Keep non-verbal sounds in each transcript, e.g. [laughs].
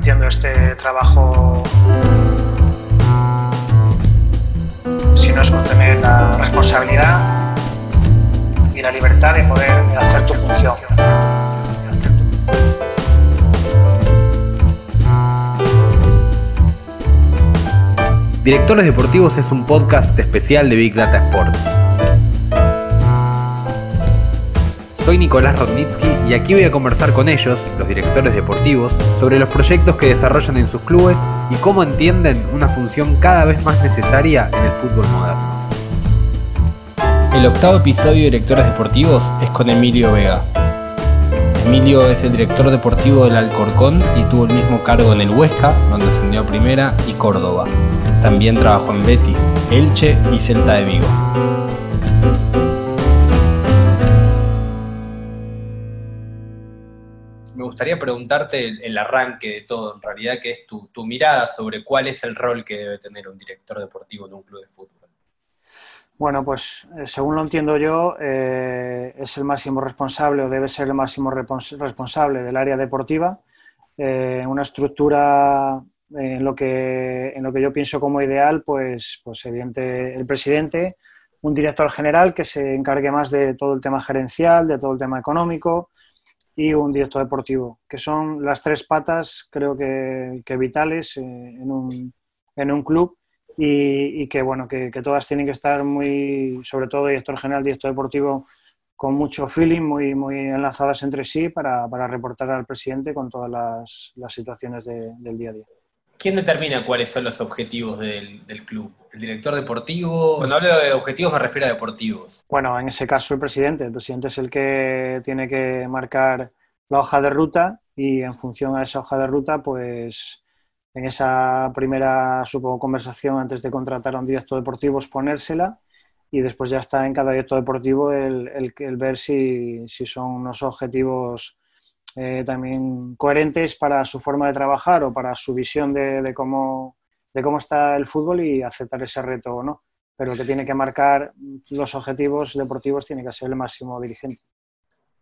entiendo este trabajo si no es con tener la responsabilidad y la libertad de poder hacer tu función. Directores Deportivos es un podcast especial de Big Data Sports. Soy Nicolás Rodnitsky y aquí voy a conversar con ellos, los directores deportivos, sobre los proyectos que desarrollan en sus clubes y cómo entienden una función cada vez más necesaria en el fútbol moderno. El octavo episodio de Directores Deportivos es con Emilio Vega. Emilio es el director deportivo del Alcorcón y tuvo el mismo cargo en el Huesca, donde ascendió a Primera, y Córdoba. También trabajó en Betis, Elche y Celta de Vigo. Gustaría preguntarte el, arranque de todo, en realidad, que es tu, mirada sobre cuál es el rol que debe tener un director deportivo en un club de fútbol. Bueno, pues eh, según lo entiendo yo, eh, es el máximo responsable o debe ser el máximo responsable del área deportiva, eh, una estructura en lo que, en lo que yo pienso como ideal, pues, pues evidente el presidente, un director general que se encargue más de todo el tema gerencial, de todo el tema económico y un director deportivo, que son las tres patas creo que, vitales eh, en un, en un club y, que bueno que, todas tienen que estar muy, sobre todo director general, director deportivo, con mucho feeling, muy, muy enlazadas entre sí para, para reportar al presidente con todas las, las situaciones del día a día. ¿Quién determina cuáles son los objetivos del, club? ¿El director deportivo? Cuando hablo de objetivos me refiero a deportivos. Bueno, en ese caso el presidente. El presidente es el que tiene que marcar la hoja de ruta y en función a esa hoja de ruta, pues en esa primera, supongo, conversación antes de contratar a un director deportivo, ponérsela y después ya está en cada director deportivo el, el, ver si, si son unos objetivos eh, también coherentes para su forma de trabajar o para su visión de, cómo, de cómo está el fútbol y aceptar ese reto o no. Pero el que tiene que marcar los objetivos deportivos tiene que ser el máximo dirigente.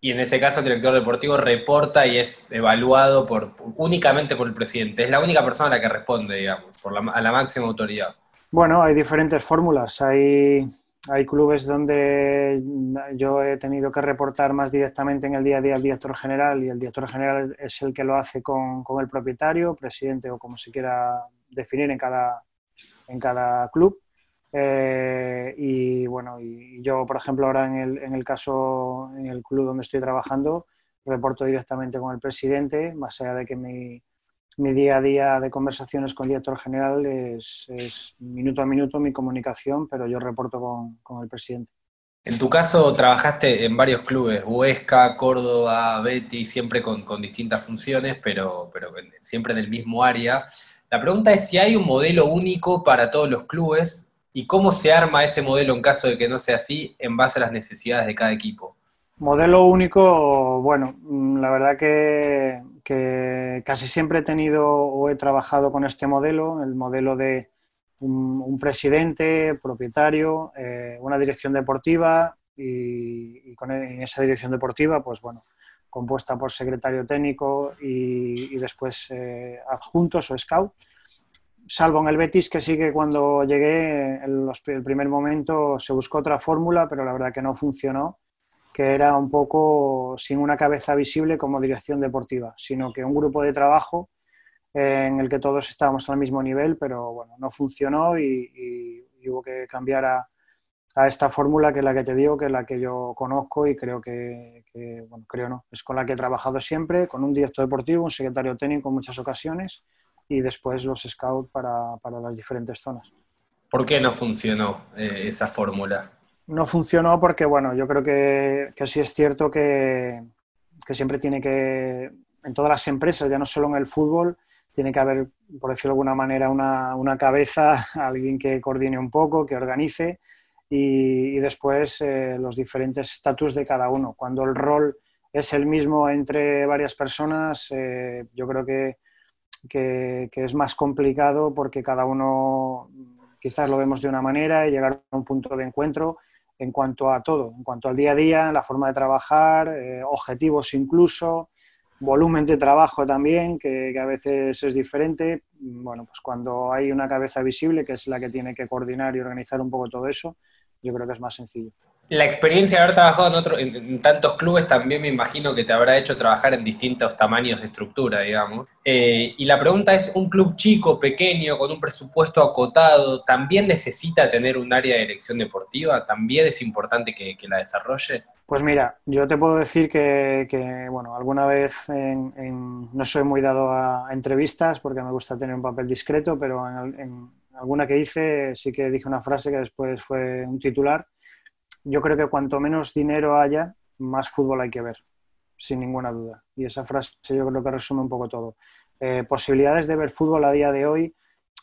Y en ese caso el director deportivo reporta y es evaluado por, únicamente por el presidente. Es la única persona a la que responde, digamos, por a la máxima autoridad. Bueno, hay diferentes fórmulas. Hay hay clubes donde yo he tenido que reportar más directamente en el día a día al director general y el director general es el que lo hace con, el propietario, presidente o como se quiera definir en cada, en cada club. Eh, y bueno, y yo, por ejemplo, ahora en el, en el caso, en el club donde estoy trabajando, reporto directamente con el presidente, más allá de que mi, mi día a día de conversaciones con el director general es, minuto a minuto mi comunicación, pero yo reporto con, el presidente. En tu caso, trabajaste en varios clubes, Huesca, Córdoba, Betty, siempre con, distintas funciones, pero, pero siempre en el mismo área. La pregunta es si hay un modelo único para todos los clubes y cómo se arma ese modelo en caso de que no sea así en base a las necesidades de cada equipo. Modelo único, bueno, la verdad que, casi siempre he tenido o he trabajado con este modelo, el modelo de un, presidente, propietario, eh, una dirección deportiva y, con e, esa dirección deportiva, pues bueno, compuesta por secretario técnico y, después eh, adjuntos o scout. Salvo en el Betis, que sí que cuando llegué, en el primer momento se buscó otra fórmula, pero la verdad que no funcionó que era un poco sin una cabeza visible como dirección deportiva, sino que un grupo de trabajo en el que todos estábamos al mismo nivel, pero bueno, no funcionó y, hubo que cambiar a, esta fórmula que es la que te digo, que es la que yo conozco y creo que, bueno, creo no, es con la que he trabajado siempre, con un director deportivo, un secretario técnico en muchas ocasiones y después los scouts para, las diferentes zonas. ¿Por qué no funcionó eh, esa fórmula? No funcionó porque, bueno, yo creo que, que sí es cierto que, siempre tiene que, en todas las empresas, ya no solo en el fútbol, tiene que haber, por decirlo de alguna manera, una, cabeza, [laughs] alguien que coordine un poco, que organice y, después eh, los diferentes estatus de cada uno. Cuando el rol es el mismo entre varias personas, eh, yo creo que, que, es más complicado porque cada uno quizás lo vemos de una manera y llegar a un punto de encuentro en cuanto a todo, en cuanto al día a día, la forma de trabajar, eh, objetivos incluso, volumen de trabajo también, que, a veces es diferente. Bueno, pues cuando hay una cabeza visible, que es la que tiene que coordinar y organizar un poco todo eso, yo creo que es más sencillo. La experiencia de haber trabajado en, en, tantos clubes también me imagino que te habrá hecho trabajar en distintos tamaños de estructura, digamos. Eh, y la pregunta es, ¿un club chico, pequeño, con un presupuesto acotado, también necesita tener un área de dirección deportiva? ¿También es importante que, la desarrolle? Pues mira, yo te puedo decir que, bueno, alguna vez no soy muy dado a, entrevistas porque me gusta tener un papel discreto, pero en alguna que hice sí que dije una frase que después fue un titular yo creo que cuanto menos dinero haya, más fútbol hay que ver, sin ninguna duda. Y esa frase yo creo que resume un poco todo. Eh, posibilidades de ver fútbol a día de hoy,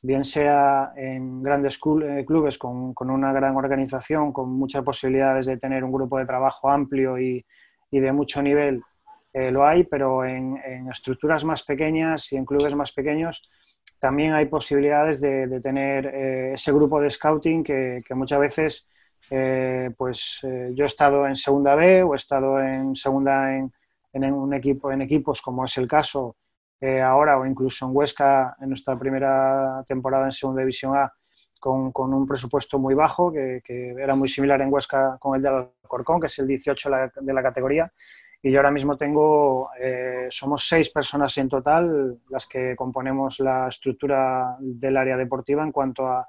bien sea en grandes eh, clubes con, una gran organización, con muchas posibilidades de tener un grupo de trabajo amplio y, de mucho nivel, eh, lo hay, pero en, estructuras más pequeñas y en clubes más pequeños también hay posibilidades de, tener ese grupo de scouting que, que muchas veces eh, pues eh, yo he estado en segunda B o he estado en segunda en, un equipo, en equipos como es el caso eh, ahora o incluso en Huesca en nuestra primera temporada en segunda división A con, un presupuesto muy bajo que, era muy similar en Huesca con el de Alcorcón que es el 18 de la categoría. Y yo ahora mismo tengo, somos seis personas en total las que componemos la estructura del área deportiva en cuanto a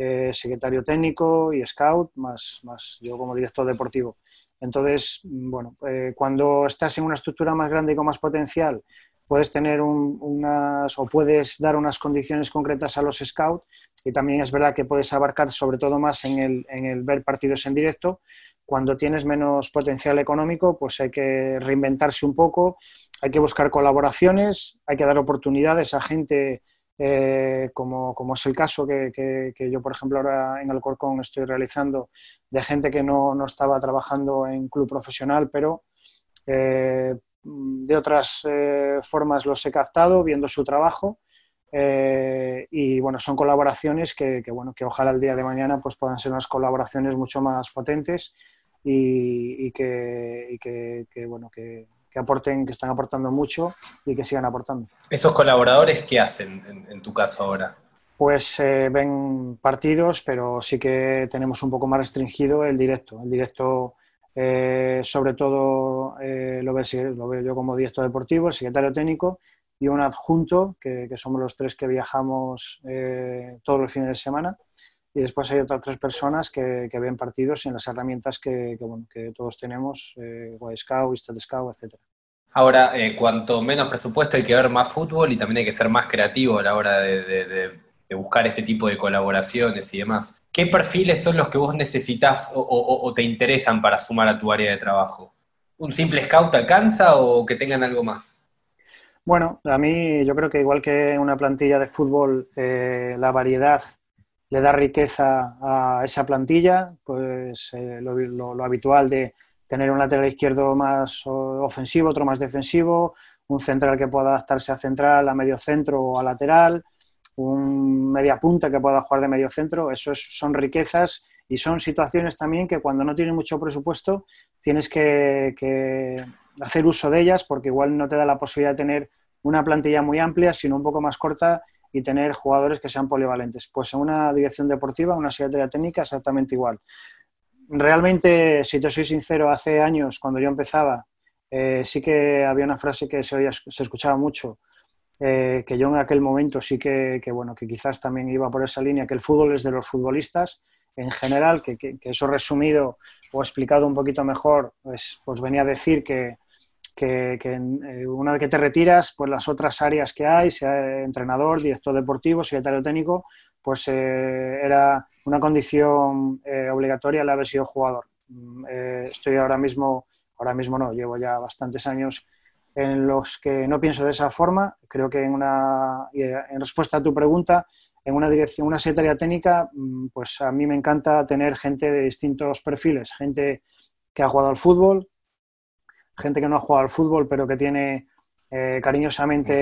eh, secretario técnico y scout, más, más yo como director deportivo. Entonces, bueno, eh, cuando estás en una estructura más grande y con más potencial, puedes tener unas o puedes dar unas condiciones concretas a los scouts y también es verdad que puedes abarcar sobre todo más en el, en el ver partidos en directo. Cuando tienes menos potencial económico, pues hay que reinventarse un poco, hay que buscar colaboraciones, hay que dar oportunidades a gente eh, como, como, es el caso que, que, yo, por ejemplo, ahora en Alcorcón estoy realizando de gente que no, no estaba trabajando en club profesional, pero eh, de otras eh, formas los he captado viendo su trabajo. y bueno, son colaboraciones que, que, bueno, que ojalá el día de mañana pues, puedan ser unas colaboraciones mucho más potentes y, y que, y que, bueno, que, que aporten, que están aportando mucho y que sigan aportando. ¿Esos colaboradores qué hacen en, tu caso ahora? Pues eh, ven partidos, pero sí que tenemos un poco más restringido el directo. El directo, eh, sobre todo, eh, lo, veo, lo, veo, yo como director deportivo, el secretario técnico y un adjunto, que, que somos los tres que viajamos todos los fines de semana y después hay otras tres personas que, ven partidos en las herramientas que, bueno, que todos tenemos, eh, Scout, Scout, etc. Ahora, eh, cuanto menos presupuesto hay que ver más fútbol y también hay que ser más creativo a la hora de, buscar este tipo de colaboraciones y demás. ¿Qué perfiles son los que vos necesitas o, te interesan para sumar a tu área de trabajo? ¿Un simple scout alcanza o que tengan algo más? Bueno, a mí yo creo que igual que en una plantilla de fútbol, eh, la variedad le da riqueza a esa plantilla, pues eh, lo, habitual de tener un lateral izquierdo más ofensivo, otro más defensivo, un central que pueda adaptarse a central, a medio centro o a lateral, un media punta que pueda jugar de medio centro, eso son riquezas y son situaciones también que cuando no tienes mucho presupuesto tienes que hacer uso de ellas porque igual no te da la posibilidad de tener una plantilla muy amplia, sino un poco más corta y tener jugadores que sean polivalentes. Pues en una dirección deportiva, una secretaría técnica, exactamente igual. Realmente, si te soy sincero, hace años, cuando yo empezaba, eh, sí que había una frase que se, oía, se escuchaba mucho, eh, que yo en aquel momento sí que, bueno, que quizás también iba por esa línea, que el fútbol es de los futbolistas en general, que, que eso resumido o explicado un poquito mejor, pues, pues venía a decir que, que, eh, una vez que te retiras, pues las otras áreas que hay, sea entrenador, director deportivo, secretario técnico, pues eh, era una condición eh, obligatoria el haber sido jugador. Mm, estoy ahora mismo, ahora mismo no, llevo ya bastantes años en los que no pienso de esa forma. Creo que en, una, en respuesta a tu pregunta, en una dirección, una secretaría técnica, mm, pues a mí me encanta tener gente de distintos perfiles, gente que ha jugado al fútbol, gente que no ha jugado al fútbol, pero que tiene eh, cariñosamente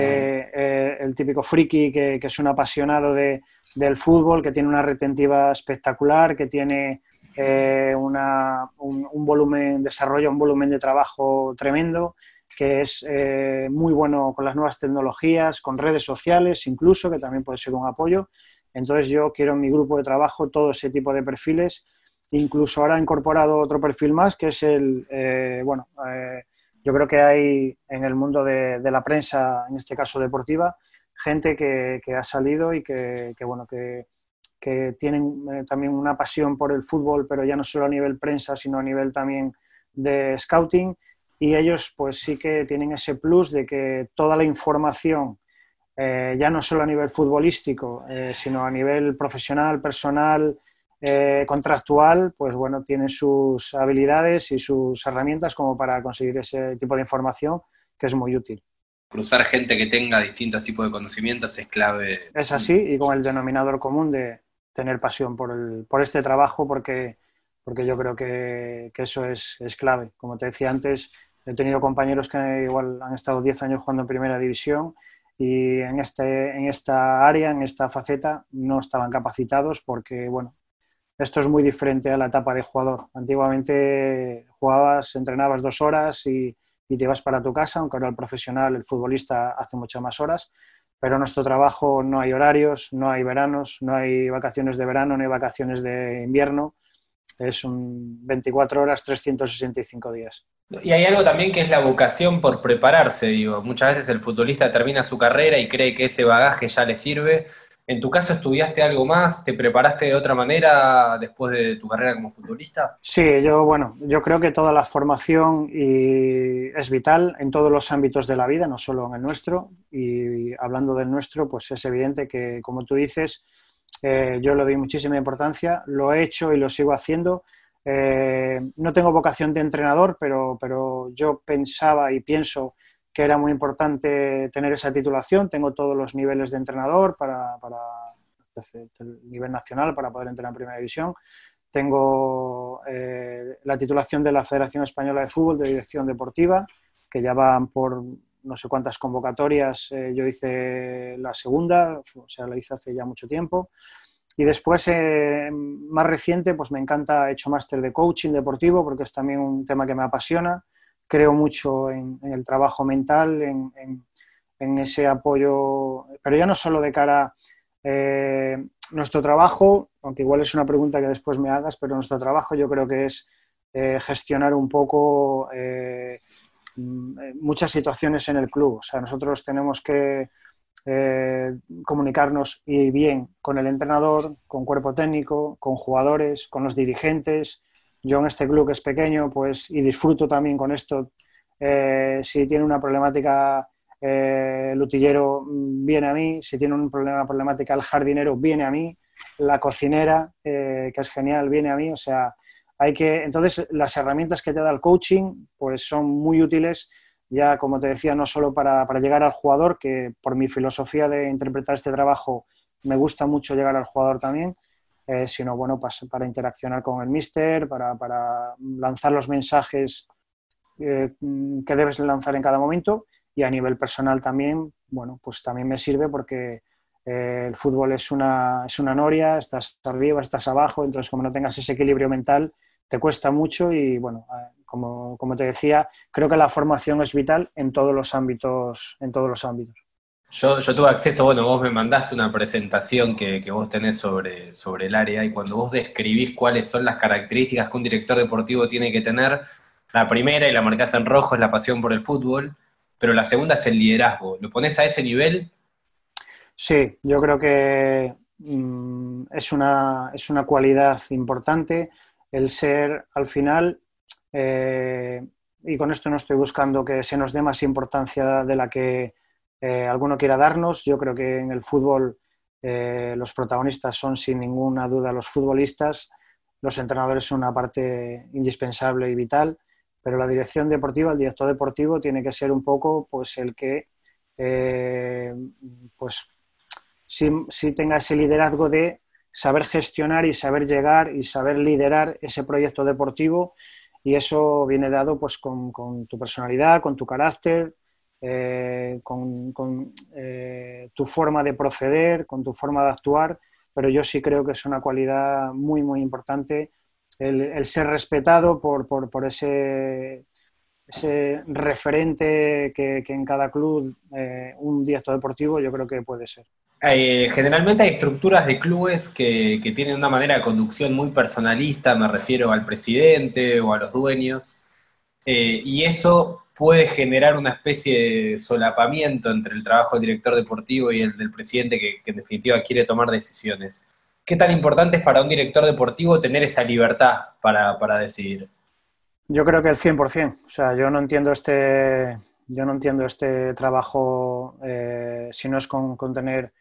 eh, el típico friki, que, es un apasionado de, del fútbol, que tiene una retentiva espectacular, que tiene eh, un, volumen, desarrolla un volumen de trabajo tremendo. que es muy bueno con las nuevas tecnologías, con redes sociales incluso, que también puede ser un apoyo. Entonces yo quiero en mi grupo de trabajo todo ese tipo de perfiles. Incluso ahora he incorporado otro perfil más, que es el, eh, bueno, eh, yo creo que hay en el mundo de, la prensa, en este caso deportiva, gente que, ha salido y que, bueno, que, que tienen también una pasión por el fútbol, pero ya no solo a nivel prensa, sino a nivel también de scouting. Y ellos pues sí que tienen ese plus de que toda la información, eh, ya no solo a nivel futbolístico, eh, sino a nivel profesional, personal, eh, contractual, pues bueno, tienen sus habilidades y sus herramientas como para conseguir ese tipo de información que es muy útil. Cruzar gente que tenga distintos tipos de conocimientos es clave. Es así, y con el denominador común de tener pasión por, el, por este trabajo, porque, porque yo creo que, que eso es, es clave. Como te decía antes, He tenido compañeros que igual han estado 10 años jugando en primera división y en, este, en esta área, en esta faceta, no estaban capacitados porque, bueno, esto es muy diferente a la etapa de jugador. Antiguamente jugabas, entrenabas dos horas y, te ibas para tu casa, aunque ahora el profesional, el futbolista, hace muchas más horas. Pero en nuestro trabajo no hay horarios, no hay veranos, no hay vacaciones de verano, no hay vacaciones de invierno. Es un 24 horas, 365 días. Y hay algo también que es la vocación por prepararse, digo. Muchas veces el futbolista termina su carrera y cree que ese bagaje ya le sirve. ¿En tu caso estudiaste algo más? ¿Te preparaste de otra manera después de tu carrera como futbolista? Sí, yo, bueno, yo creo que toda la formación es vital en todos los ámbitos de la vida, no solo en el nuestro. Y hablando del nuestro, pues es evidente que, como tú dices, eh, yo le doy muchísima importancia, lo he hecho y lo sigo haciendo eh, no tengo vocación de entrenador, pero, pero yo pensaba y pienso que era muy importante tener esa titulación. Tengo todos los niveles de entrenador para, para el nivel nacional para poder entrenar en primera división. Tengo eh, la titulación de la Federación Española de Fútbol de Dirección Deportiva, que ya van por no sé cuántas convocatorias. Eh, yo hice la segunda, o sea, la hice hace ya mucho tiempo. Y después, eh, más reciente, pues me encanta, he hecho máster de coaching deportivo porque es también un tema que me apasiona. Creo mucho en, el trabajo mental, en, ese apoyo, pero ya no solo de cara a eh, nuestro trabajo, aunque igual es una pregunta que después me hagas, pero nuestro trabajo yo creo que es eh, gestionar un poco muchas situaciones en el club. O sea, nosotros tenemos que eh, comunicarnos y bien con el entrenador, con cuerpo técnico, con jugadores, con los dirigentes. Yo en este club que es pequeño, pues, y disfruto también con esto. Eh, si tiene una problemática eh, el utillero, viene a mí. Si tiene un problema, problemática el jardinero, viene a mí. La cocinera, que es genial, viene a mí. O sea, hay que. Entonces, las herramientas que te da el coaching, pues son muy útiles ya como te decía, no solo para, llegar al jugador, que por mi filosofía de interpretar este trabajo me gusta mucho llegar al jugador también, eh, sino bueno, para, para, interaccionar con el mister, para, lanzar los mensajes eh, que debes lanzar en cada momento y a nivel personal también, bueno, pues también me sirve porque eh, el fútbol es una, es una noria, estás arriba, estás abajo, entonces como no tengas ese equilibrio mental, te cuesta mucho y bueno, como, te decía, creo que la formación es vital en todos los ámbitos. En todos los ámbitos. Yo, tuve acceso, bueno, vos me mandaste una presentación que, vos tenés sobre, sobre el área y cuando vos describís cuáles son las características que un director deportivo tiene que tener, la primera y la marcás en rojo es la pasión por el fútbol, pero la segunda es el liderazgo. ¿Lo pones a ese nivel? Sí, yo creo que mm, es, una, es una cualidad importante el ser al final eh, y con esto no estoy buscando que se nos dé más importancia de la que eh, alguno quiera darnos. Yo creo que en el fútbol eh, los protagonistas son sin ninguna duda los futbolistas, los entrenadores son una parte indispensable y vital, pero la dirección deportiva, el director deportivo tiene que ser un poco pues el que pues si tenga ese liderazgo de saber gestionar y saber llegar y saber liderar ese proyecto deportivo y eso viene dado pues con, tu personalidad, con tu carácter, eh, con, eh, tu forma de proceder, con tu forma de actuar, pero yo sí creo que es una cualidad muy, muy importante el, ser respetado por, ese ese referente que, en cada club eh, un director deportivo yo creo que puede ser. Eh, generalmente hay estructuras de clubes que, tienen una manera de conducción muy personalista, me refiero al presidente o a los dueños, eh, y eso puede generar una especie de solapamiento entre el trabajo del director deportivo y el del presidente que, en definitiva quiere tomar decisiones. ¿Qué tan importante es para un director deportivo tener esa libertad para, para decidir? Yo creo que el 100%. O sea, yo no entiendo este, yo no entiendo este trabajo eh, si no es con, tener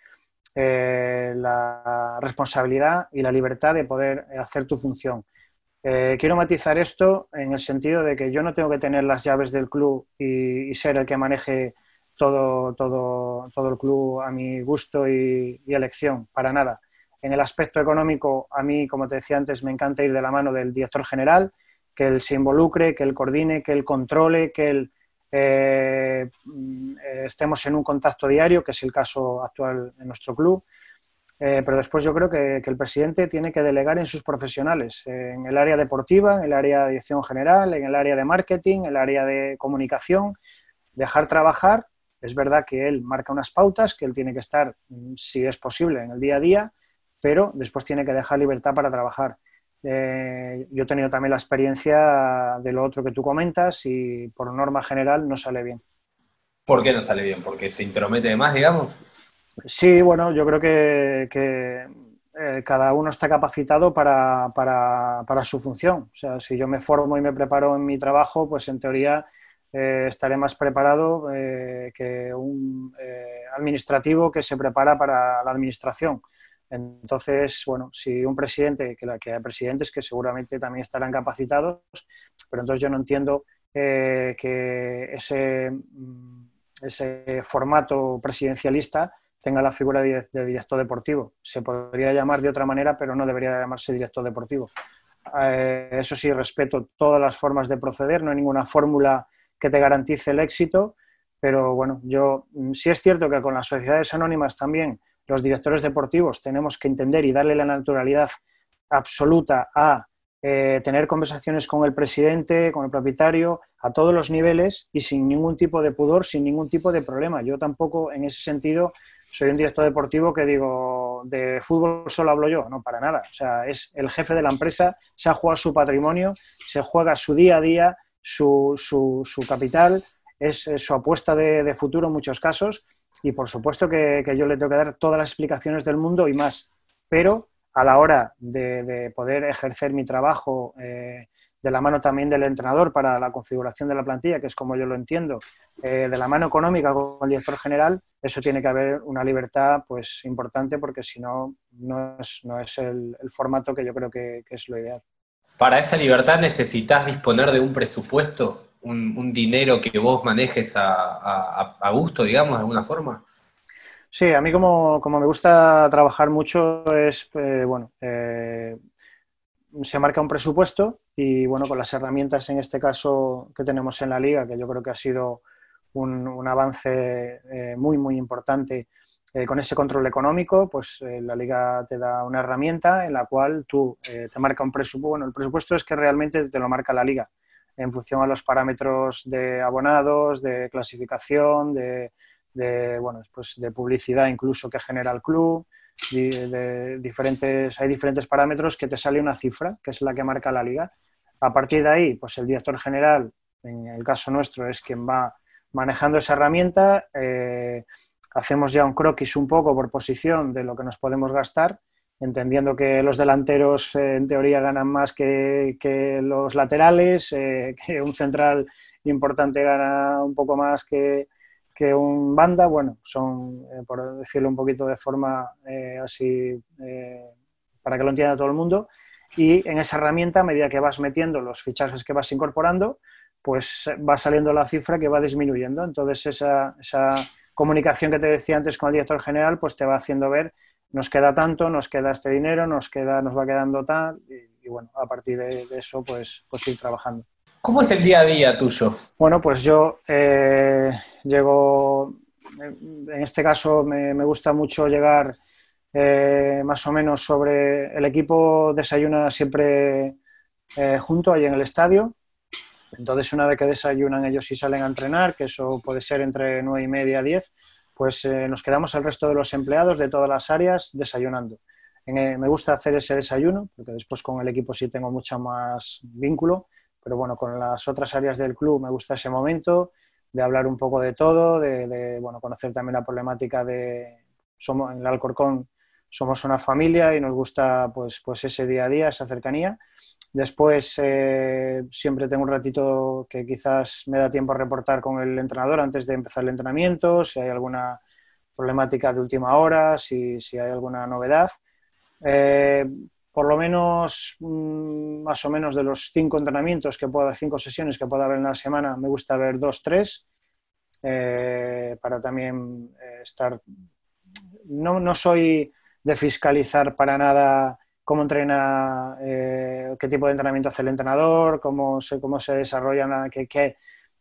eh, la responsabilidad y la libertad de poder hacer tu función. Eh, quiero matizar esto en el sentido de que yo no tengo que tener las llaves del club y, ser el que maneje todo, todo, todo, el club a mi gusto y, elección, para nada. En el aspecto económico, a mí, como te decía antes, me encanta ir de la mano del director general que él se involucre, que él coordine, que él controle, que él eh, estemos en un contacto diario, que es el caso actual en nuestro club. Eh, pero después yo creo que, el presidente tiene que delegar en sus profesionales, en el área deportiva, en el área de dirección general, en el área de marketing, en el área de comunicación, dejar trabajar. Es verdad que él marca unas pautas, que él tiene que estar, si es posible, en el día a día, pero después tiene que dejar libertad para trabajar. Eh, yo he tenido también la experiencia de lo otro que tú comentas y por norma general no sale bien. ¿Por qué no sale bien? ¿Porque se intromete de más, digamos? Sí, bueno, yo creo que, eh, cada uno está capacitado para, su función. O sea, si yo me formo y me preparo en mi trabajo, pues en teoría eh, estaré más preparado que un administrativo que se prepara para la administración. Entonces, bueno, si un presidente, que, que hay presidentes que seguramente también estarán capacitados, pero entonces yo no entiendo eh, que ese, mm, ese formato presidencialista tenga la figura de, director deportivo. Se podría llamar de otra manera, pero no debería llamarse director deportivo. Eh, eso sí, respeto todas las formas de proceder, no hay ninguna fórmula que te garantice el éxito, pero bueno, yo mm, sí es cierto que con las sociedades anónimas también los directores deportivos tenemos que entender y darle la naturalidad absoluta a eh, tener conversaciones con el presidente, con el propietario, a todos los niveles y sin ningún tipo de pudor, sin ningún tipo de problema. Yo tampoco, en ese sentido, soy un director deportivo que digo, de fútbol solo hablo yo, no, para nada. O sea, es el jefe de la empresa, se ha jugado su patrimonio, se juega su día a día, su, su, capital, es, su apuesta de, de futuro en muchos casos. Y por supuesto que, yo le tengo que dar todas las explicaciones del mundo y más, pero a la hora de, poder ejercer mi trabajo eh, de la mano también del entrenador para la configuración de la plantilla, que es como yo lo entiendo, eh, de la mano económica con el director general, eso tiene que haber una libertad pues importante porque si no, no es, no es el, formato que yo creo que es lo ideal. Para esa libertad necesitas disponer de un presupuesto un, dinero que vos manejes a, gusto, digamos, de alguna forma? Sí, a mí como, me gusta trabajar mucho es, eh, bueno, eh, se marca un presupuesto y, bueno, con las herramientas en este caso que tenemos en la liga, que yo creo que ha sido un, avance eh, muy, muy importante con ese control económico, pues la liga te da una herramienta en la cual tú te marca un presupuesto. Bueno, el presupuesto es que realmente te lo marca la liga en función a los parámetros de abonados, de clasificación, de, bueno, pues de publicidad incluso que genera el club. De, diferentes, hay diferentes parámetros que te sale una cifra, que es la que marca la liga. A partir de ahí, pues el director general, en el caso nuestro, es quien va manejando esa herramienta. Eh, hacemos ya un croquis un poco por posición de lo que nos podemos gastar entendiendo que los delanteros eh, en teoría ganan más que, los laterales, eh, [laughs] que un central importante gana un poco más que, un banda, bueno, son, eh, por decirlo un poquito de forma así, para que lo entienda todo el mundo, y en esa herramienta, a medida que vas metiendo los fichajes que vas incorporando, pues va saliendo la cifra que va disminuyendo. Entonces, esa, esa comunicación que te decía antes con el director general, pues te va haciendo ver nos queda tanto, nos queda este dinero, nos, queda, nos va quedando tal, y, bueno, a partir de, eso, pues, pues ir trabajando. ¿Cómo es el día a día tuyo? Bueno, pues yo eh, llego, en este caso me, gusta mucho llegar eh, más o menos sobre, el equipo desayuna siempre eh, junto ahí en el estadio, Entonces, una vez que desayunan ellos y salen a entrenar, que eso puede ser entre 9 y media a 10, pues eh, nos quedamos el resto de los empleados de todas las áreas desayunando. Eh, me gusta hacer ese desayuno, porque después con el equipo sí tengo mucho más vínculo, pero bueno, con las otras áreas del club me gusta ese momento de hablar un poco de todo, de, bueno, conocer también la problemática de, somos en el Alcorcón somos una familia y nos gusta pues, pues ese día a día, esa cercanía. Después eh, siempre tengo un ratito que quizás me da tiempo a reportar con el entrenador antes de empezar el entrenamiento, si hay alguna problemática de última hora, si, si hay alguna novedad. Eh, por lo menos, mm, más o menos de los cinco entrenamientos que pueda, cinco sesiones que pueda haber en la semana, me gusta ver dos, tres, eh, para también estar... No, no soy de fiscalizar para nada cómo entrena, eh, qué tipo de entrenamiento hace el entrenador, cómo se, cómo se desarrollan, qué, qué,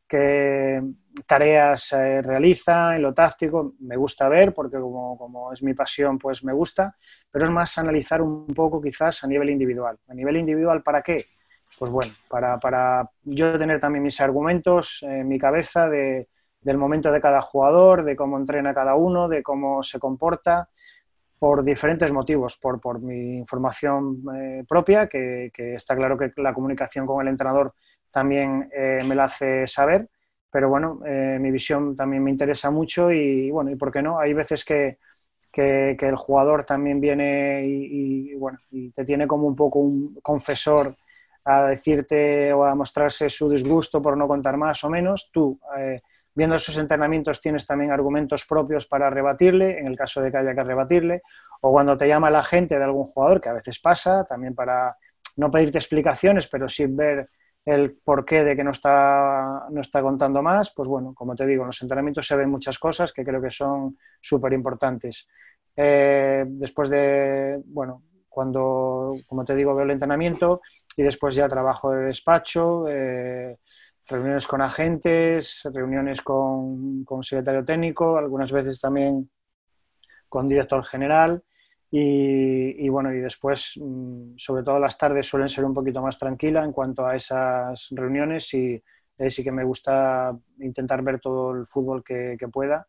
qué tareas realiza en lo táctico. Me gusta ver, porque como, como, es mi pasión, pues me gusta, pero es más analizar un poco quizás a nivel individual. ¿A nivel individual para qué? Pues bueno, para, para yo tener también mis argumentos en mi cabeza de, del momento de cada jugador, de cómo entrena cada uno, de cómo se comporta, por diferentes motivos, por, por mi información eh, propia, que, está claro que la comunicación con el entrenador también eh, me la hace saber, pero bueno, eh, mi visión también me interesa mucho y bueno, y por qué no, hay veces que, que, el jugador también viene y, bueno, y te tiene como un poco un confesor a decirte o a mostrarse su disgusto por no contar más o menos, tú viendo esos entrenamientos tienes también argumentos propios para rebatirle, en el caso de que haya que rebatirle, o cuando te llama la gente de algún jugador, que a veces pasa, también para no pedirte explicaciones, pero sí ver el porqué de que no está, no está contando más, pues bueno, como te digo, en los entrenamientos se ven muchas cosas que creo que son súper importantes. Eh, después de, bueno, cuando, como te digo, veo el entrenamiento y después ya trabajo de despacho, eh, reuniones con agentes, reuniones con, con secretario técnico, algunas veces también con director general. Y, bueno, y después, mm, sobre todo las tardes suelen ser un poquito más tranquila en cuanto a esas reuniones y sí que me gusta intentar ver todo el fútbol que, pueda,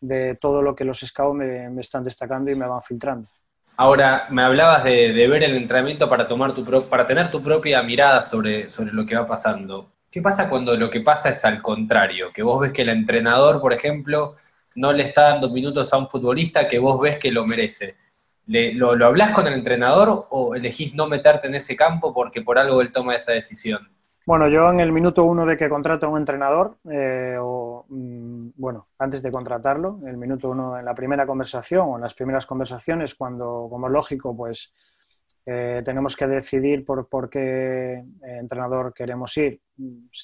de todo lo que los scouts me, me, están destacando y me van filtrando. Ahora, me hablabas de, de ver el entrenamiento para, tomar tu para tener tu propia mirada sobre, sobre lo que va pasando. ¿Qué pasa cuando lo que pasa es al contrario? Que vos ves que el entrenador, por ejemplo, no le está dando minutos a un futbolista que vos ves que lo merece. Lo, ¿Lo hablas con el entrenador o elegís no meterte en ese campo porque por algo él toma esa decisión? Bueno, yo en el minuto uno de que contrato a un entrenador, eh, o mm, bueno, antes de contratarlo, en el minuto uno, en la primera conversación o en las primeras conversaciones, cuando, como lógico, pues eh, tenemos que decidir por, por qué eh, entrenador queremos ir.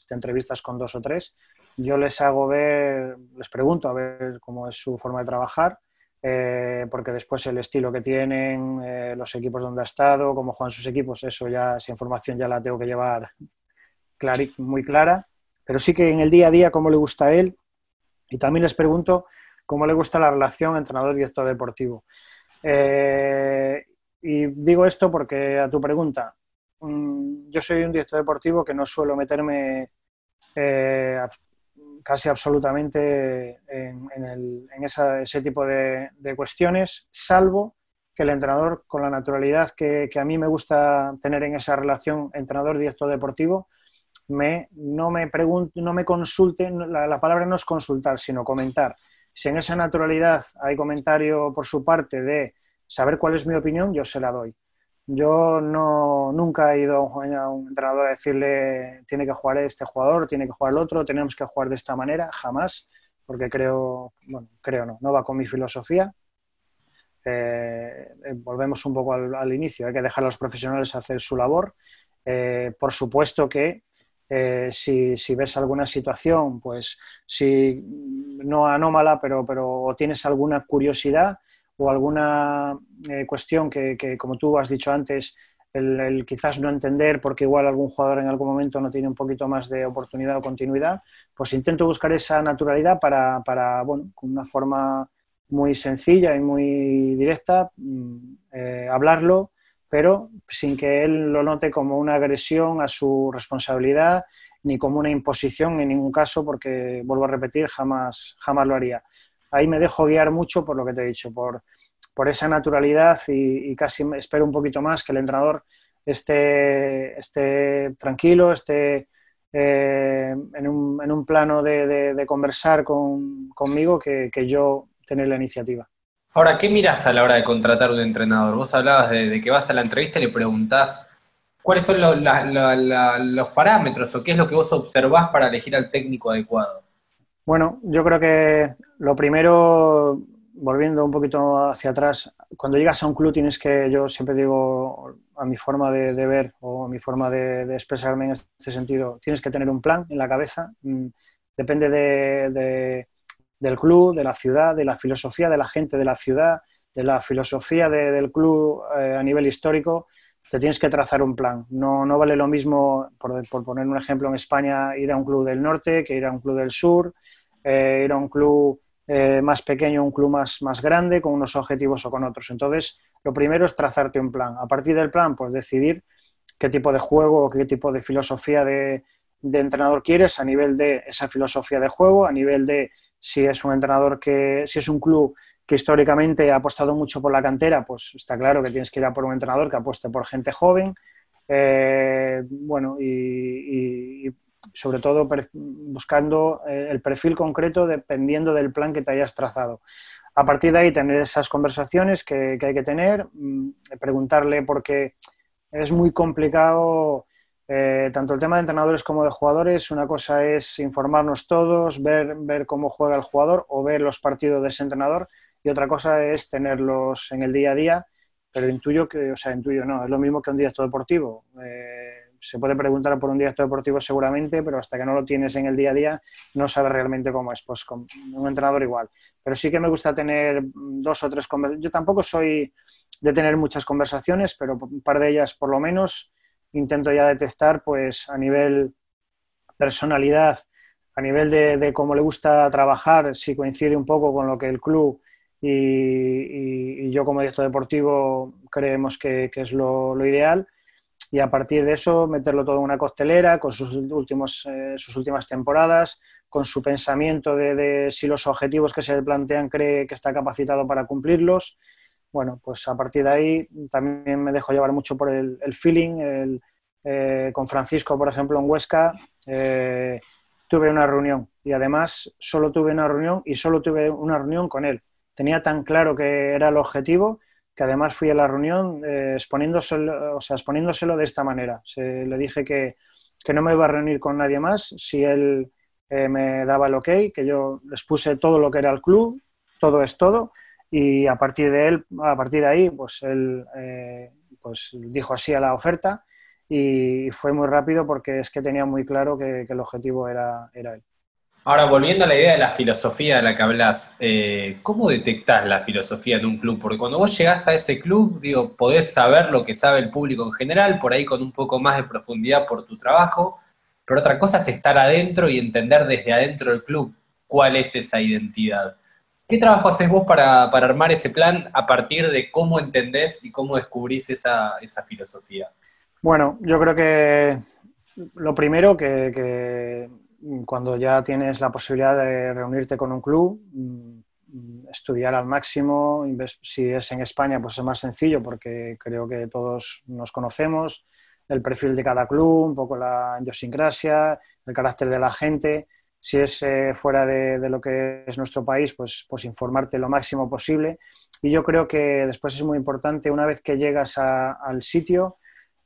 Te entrevistas con dos o tres. Yo les hago ver, les pregunto a ver cómo es su forma de trabajar, eh, porque después el estilo que tienen, los equipos donde ha estado, cómo juegan sus equipos, eso ya, esa información ya la tengo que llevar muy clara. Pero sí que en el día a día, cómo le gusta a él. Y también les pregunto cómo le gusta la relación entrenador-director deportivo. Eh, y digo esto porque a tu pregunta, mm, yo soy un director deportivo que no suelo meterme eh, casi absolutamente en, ese tipo de, cuestiones, salvo que el entrenador, con la naturalidad que, a mí me gusta tener en esa relación entrenador-director deportivo, me, no, me no me consulte, la, la palabra no es consultar, sino comentar. Si en esa naturalidad hay comentario por su parte de saber cuál es mi opinión, yo se la doy. Yo no, nunca he ido a un, entrenador a decirle tiene que jugar este jugador, tiene que jugar el otro, tenemos que jugar de esta manera, jamás, porque creo, creo no, no va con mi filosofía. Eh, eh, volvemos un poco al, inicio, hay que dejar a los profesionales hacer su labor. Eh, por supuesto que si, si, ves alguna situación, pues si no anómala, pero, pero tienes alguna curiosidad, o alguna eh, cuestión que, como tú has dicho antes, el, quizás no entender porque igual algún jugador en algún momento no tiene un poquito más de oportunidad o continuidad, pues intento buscar esa naturalidad para, para bueno, con una forma muy sencilla y muy directa, mm, eh, hablarlo, pero sin que él lo note como una agresión a su responsabilidad ni como una imposición en ningún caso, porque, vuelvo a repetir, jamás, jamás lo haría. Ahí me dejo guiar mucho por lo que te he dicho, por, por esa naturalidad y, casi espero un poquito más que el entrenador esté, esté tranquilo, esté eh, en, un, en, un, plano de, conversar con, conmigo que, que, yo tener la iniciativa. Ahora, ¿qué miras a la hora de contratar un entrenador? Vos hablabas de, que vas a la entrevista y le preguntás cuáles son los parámetros o qué es lo que vos observás para elegir al técnico adecuado. Bueno, yo creo que lo primero volviendo un poquito hacia atrás, cuando llegas a un club tienes que, yo siempre digo a mi forma de, ver o a mi forma de, expresarme en este sentido, tienes que tener un plan en la cabeza. Mm, depende de, del club, de la ciudad, de la filosofía de la gente de la ciudad, de la filosofía del club eh, a nivel histórico. Te tienes que trazar un plan. No, no vale lo mismo, por, por, poner un ejemplo, en España ir a un club del norte que ir a un club del sur, eh, ir a un club eh, más pequeño, un club más, más grande, con unos objetivos o con otros. Entonces, lo primero es trazarte un plan. A partir del plan, pues decidir qué tipo de juego o qué tipo de filosofía de, entrenador quieres a nivel de esa filosofía de juego, a nivel de si es un entrenador que, si es un club que históricamente ha apostado mucho por la cantera, pues está claro que tienes que ir a por un entrenador que apueste por gente joven. Eh, bueno, y, sobre todo buscando eh, el perfil concreto dependiendo del plan que te hayas trazado. A partir de ahí, tener esas conversaciones que, hay que tener, mm, preguntarle porque es muy complicado, eh, tanto el tema de entrenadores como de jugadores. Una cosa es informarnos todos, ver, ver cómo juega el jugador o ver los partidos de ese entrenador, y otra cosa es tenerlos en el día a día, pero intuyo que, o sea, intuyo no, es lo mismo que un directo deportivo. Eh, se puede preguntar por un director deportivo seguramente, pero hasta que no lo tienes en el día a día no sabes realmente cómo es. Pues con un entrenador igual. Pero sí que me gusta tener dos o tres conversaciones. Yo tampoco soy de tener muchas conversaciones, pero un par de ellas por lo menos intento ya detectar pues a nivel personalidad, a nivel de, cómo le gusta trabajar, si coincide un poco con lo que el club y, yo como director deportivo creemos que, es lo, lo ideal y a partir de eso meterlo todo en una costelera con sus, últimos, eh, sus últimas temporadas, con su pensamiento de, si los objetivos que se le plantean cree que está capacitado para cumplirlos. Bueno, pues a partir de ahí también me dejo llevar mucho por el, feeling. Eh, con Francisco, por ejemplo, en Huesca, eh, tuve una reunión y además solo tuve una reunión y solo tuve una reunión con él. Tenía tan claro que era el objetivo que además fui a la reunión eh, exponiéndoselo, o sea, exponiéndoselo de esta manera. Se, le dije que, que, no me iba a reunir con nadie más si él eh, me daba el ok, que yo les puse todo lo que era el club, todo es todo, y a partir de él, a partir de ahí, pues él eh, pues dijo así a la oferta y fue muy rápido porque es que tenía muy claro que, que el objetivo era, era él. Ahora, volviendo a la idea de la filosofía de la que hablas, eh, ¿cómo detectás la filosofía de un club? Porque cuando vos llegás a ese club, digo, podés saber lo que sabe el público en general, por ahí con un poco más de profundidad por tu trabajo, pero otra cosa es estar adentro y entender desde adentro del club cuál es esa identidad. ¿Qué trabajo haces vos para, armar ese plan a partir de cómo entendés y cómo descubrís esa, filosofía? Bueno, yo creo que lo primero que cuando ya tienes la posibilidad de reunirte con un club, mm, estudiar al máximo, si es en España pues es más sencillo porque creo que todos nos conocemos, el perfil de cada club, un poco la idiosincrasia, el carácter de la gente. Si es eh, fuera de, lo que es nuestro país, pues, pues informarte lo máximo posible. Y yo creo que después es muy importante, una vez que llegas al sitio,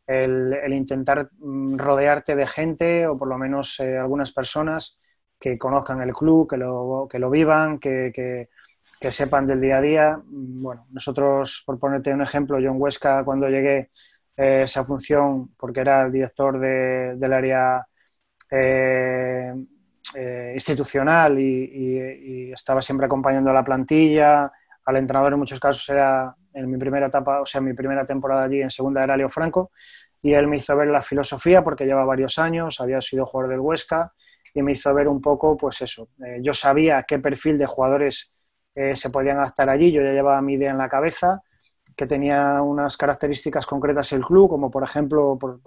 el, intentar mm, rodearte de gente o por lo menos eh, algunas personas que conozcan el club, que lo, que lo vivan, que, que, sepan del día a día. Mm, bueno, nosotros, por ponerte un ejemplo, yo en Huesca cuando llegué eh, esa función, porque era el director del área eh, institucional y, estaba siempre acompañando a la plantilla, al entrenador en muchos casos era en mi primera etapa, o sea, mi primera temporada allí en segunda era Leo Franco, y él me hizo ver la filosofía porque lleva varios años, había sido jugador del Huesca, y me hizo ver un poco, pues eso, eh, yo sabía qué perfil de jugadores eh, se podían adaptar allí, yo ya llevaba mi idea en la cabeza, que tenía unas características concretas el club, como por ejemplo, por,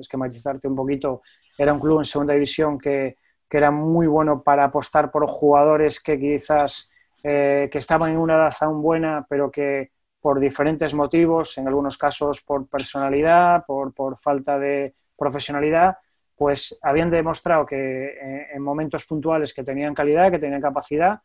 esquematizarte un poquito, era un club en segunda división que, que era muy bueno para apostar por jugadores que quizás eh, que estaban en una edad aún buena, pero que por diferentes motivos, en algunos casos por personalidad, por, por falta de profesionalidad, pues habían demostrado que eh, en momentos puntuales que tenían calidad, que tenían capacidad,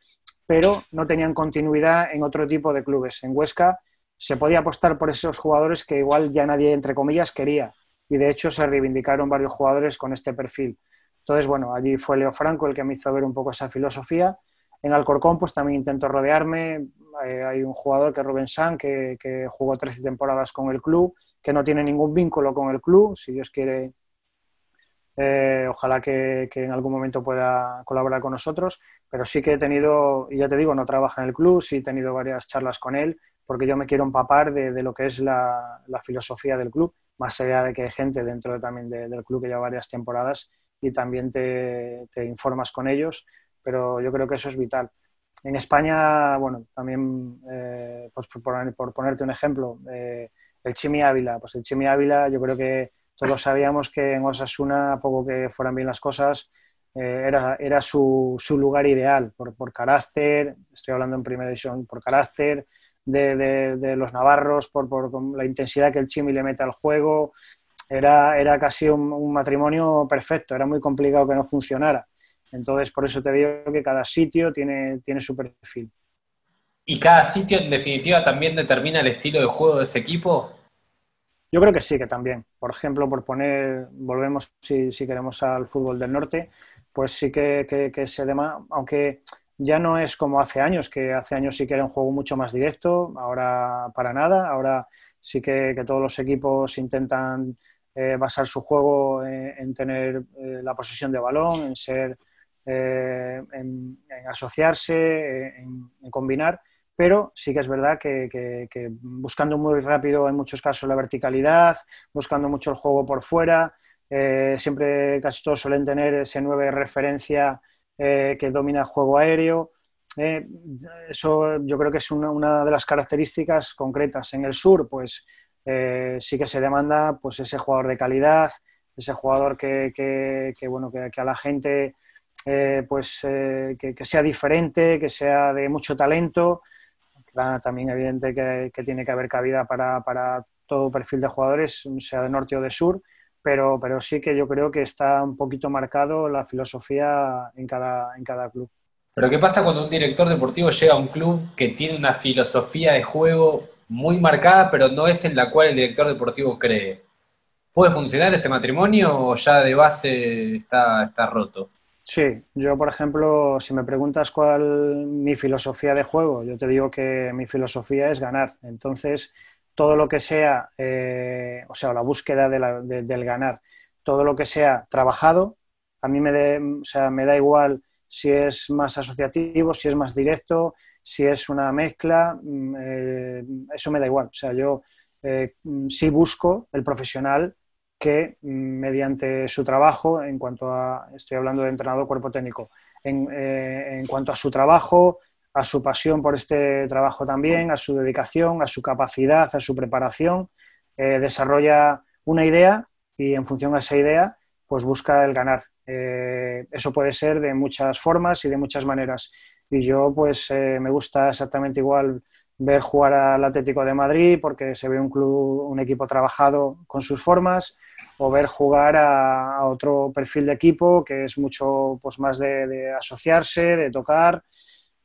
pero no tenían continuidad en otro tipo de clubes. En Huesca se podía apostar por esos jugadores que igual ya nadie, entre comillas, quería. Y de hecho se reivindicaron varios jugadores con este perfil. Entonces, bueno, allí fue Leo Franco el que me hizo ver un poco esa filosofía. En Alcorcón, pues también intento rodearme. Eh, hay un jugador que es Rubén San, que, jugó 13 temporadas con el club, que no tiene ningún vínculo con el club. Si Dios quiere, eh, ojalá que, en algún momento pueda colaborar con nosotros, pero sí que he tenido, y ya te digo, no trabaja en el club, sí he tenido varias charlas con él, porque yo me quiero empapar de, lo que es la, filosofía del club, más allá de que hay gente dentro también del club que lleva varias temporadas y también te, informas con ellos, pero yo creo que eso es vital. En España, bueno, también, eh, pues por, ponerte un ejemplo, eh, el Chimi Ávila, pues el Chimi Ávila yo creo que todos sabíamos que en Osasuna, a poco que fueran bien las cosas, eh, era, era su, su, lugar ideal, por, por, carácter, estoy hablando en primera división, por carácter de, de, los navarros, por, por, la intensidad que el Chimi le mete al juego, era, era casi un, matrimonio perfecto, era muy complicado que no funcionara. Entonces, por eso te digo que cada sitio tiene, tiene su perfil. ¿Y cada sitio en definitiva también determina el estilo de juego de ese equipo? Yo creo que sí, que también. Por ejemplo, por poner, volvemos si, queremos al fútbol del norte, pues sí que, que, se demanda, aunque ya no es como hace años, que hace años sí que era un juego mucho más directo, ahora para nada, ahora sí que, todos los equipos intentan eh, basar su juego en, tener eh, la posesión de balón, en ser, eh, en, asociarse, en, combinar pero sí que es verdad que, buscando muy rápido en muchos casos la verticalidad, buscando mucho el juego por fuera, eh, siempre casi todos suelen tener ese 9 referencia eh, que domina el juego aéreo. Eso yo creo que es una, de las características concretas. En el sur, pues sí que se demanda pues, ese jugador de calidad, ese jugador que, bueno, que, a la gente pues, que, sea diferente, que sea de mucho talento también evidente que, tiene que haber cabida para, todo perfil de jugadores, sea de norte o de sur, pero, pero sí que yo creo que está un poquito marcado la filosofía en cada, en cada club. Pero ¿qué pasa cuando un director deportivo llega a un club que tiene una filosofía de juego muy marcada, pero no es en la cual el director deportivo cree? ¿Puede funcionar ese matrimonio o ya de base está, está roto? Sí, yo por ejemplo, si me preguntas cuál mi filosofía de juego, yo te digo que mi filosofía es ganar. Entonces, todo lo que sea, eh, o sea, la búsqueda del ganar, todo lo que sea trabajado, a mí me, o sea, me da igual si es más asociativo, si es más directo, si es una mezcla, mm, eh, eso me da igual. O sea, yo eh, sí busco el profesional que mediante su trabajo, en cuanto a, estoy hablando de entrenador cuerpo técnico, en, eh, en, cuanto a su trabajo, a su pasión por este trabajo también, a su dedicación, a su capacidad, a su preparación, eh, desarrolla una idea y en función a esa idea, pues busca el ganar. Eh, eso puede ser de muchas formas y de muchas maneras. Y yo, pues, me gusta exactamente igual ver jugar al Atlético de Madrid porque se ve un club, un equipo trabajado con sus formas, o ver jugar a, otro perfil de equipo que es mucho pues, más de, asociarse, de tocar.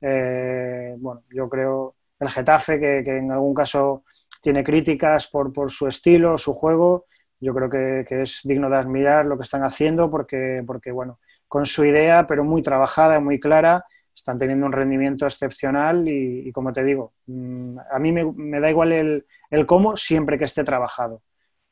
Eh, bueno, yo creo el Getafe, que, en algún caso tiene críticas por, por, su estilo, su juego, yo creo que, que, es digno de admirar lo que están haciendo porque, porque, bueno, con su idea, pero muy trabajada, muy clara, están teniendo un rendimiento excepcional y, como te digo, mm, a mí me, da igual el, cómo siempre que esté trabajado.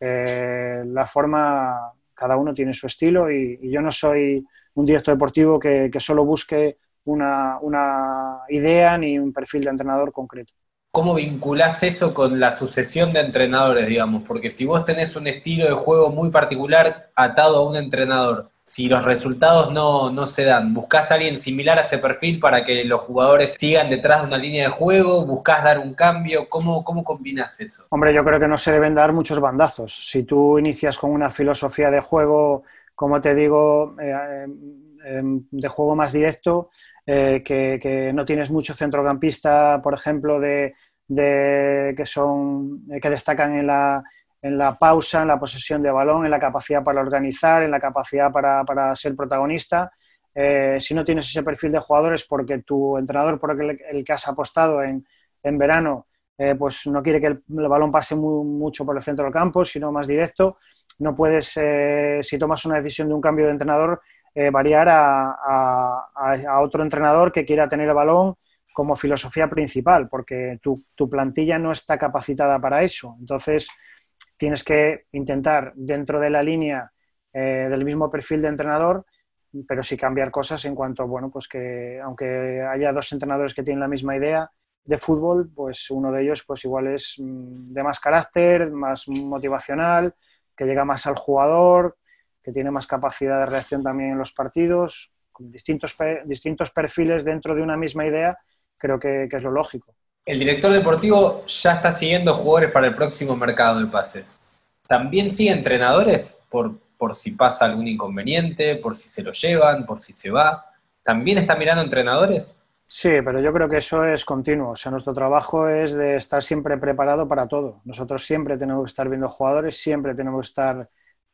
Eh, la forma, cada uno tiene su estilo y, yo no soy un director deportivo que, solo busque una, una, idea ni un perfil de entrenador concreto. ¿Cómo vinculás eso con la sucesión de entrenadores, digamos? Porque si vos tenés un estilo de juego muy particular atado a un entrenador, si los resultados no, se dan, ¿buscás a alguien similar a ese perfil para que los jugadores sigan detrás de una línea de juego? ¿Buscás dar un cambio? ¿Cómo, cómo combinas eso? Hombre, yo creo que no se deben dar muchos bandazos. Si tú inicias con una filosofía de juego, como te digo, eh, em, de juego más directo, eh, que, no tienes mucho centrocampista, por ejemplo, de, que son que destacan en la en la pausa, en la posesión de balón, en la capacidad para organizar, en la capacidad para, ser protagonista. Eh, si no tienes ese perfil de jugadores porque tu entrenador por el, que has apostado en, verano eh, pues no quiere que el, balón pase mucho por el centro del campo, sino más directo, no puedes, eh, si tomas una decisión de un cambio de entrenador, variar a, a, otro entrenador que quiera tener el balón como filosofía principal, porque tu, tu plantilla no está capacitada para eso. Entonces, tienes que intentar dentro de la línea eh, del mismo perfil de entrenador, pero sí cambiar cosas en cuanto, bueno, pues que aunque haya dos entrenadores que tienen la misma idea de fútbol, pues uno de ellos pues igual es mm, de más carácter, más motivacional, que llega más al jugador, que tiene más capacidad de reacción también en los partidos, con distintos, distintos perfiles dentro de una misma idea, creo que es lo lógico. El director deportivo ya está siguiendo jugadores para el próximo mercado de pases. ¿También sigue entrenadores por, por si pasa algún inconveniente, por si se lo llevan, por si se va? ¿También está mirando entrenadores? Sí, pero yo creo que eso es continuo. O sea, nuestro trabajo es de estar siempre preparado para todo. Nosotros siempre tenemos que estar viendo jugadores, siempre tenemos que estar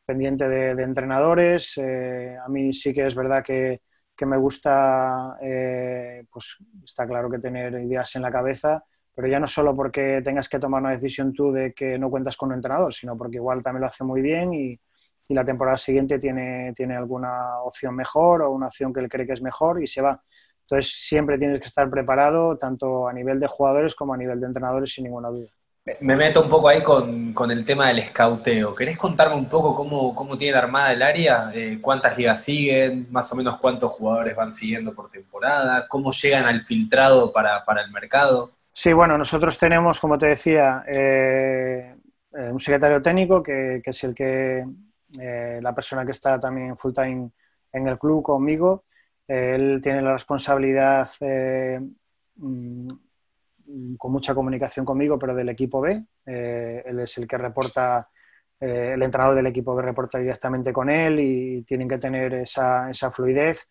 pendiente de, entrenadores. Eh, a mí sí que es verdad que, que me gusta, eh, pues está claro que tener ideas en la cabeza, pero ya no solo porque tengas que tomar una decisión tú de que no cuentas con un entrenador, sino porque igual también lo hace muy bien y, y la temporada siguiente tiene, tiene alguna opción mejor o una opción que él cree que es mejor y se va. Entonces siempre tienes que estar preparado tanto a nivel de jugadores como a nivel de entrenadores sin ninguna duda. Me meto un poco ahí con, el tema del escauteo. ¿Querés contarme un poco cómo, cómo tiene armada el área? Eh, ¿Cuántas ligas siguen? ¿Más o menos cuántos jugadores van siguiendo por temporada? ¿Cómo llegan al filtrado para, el mercado? Sí, bueno, nosotros tenemos, como te decía, eh, eh, un secretario técnico que, es el que, la persona que está también full time en el club conmigo. él tiene la responsabilidad Mm, con mucha comunicación conmigo, pero del equipo B. Eh, él es el que reporta, eh, el entrenador del equipo B reporta directamente con él y tienen que tener esa, esa fluidez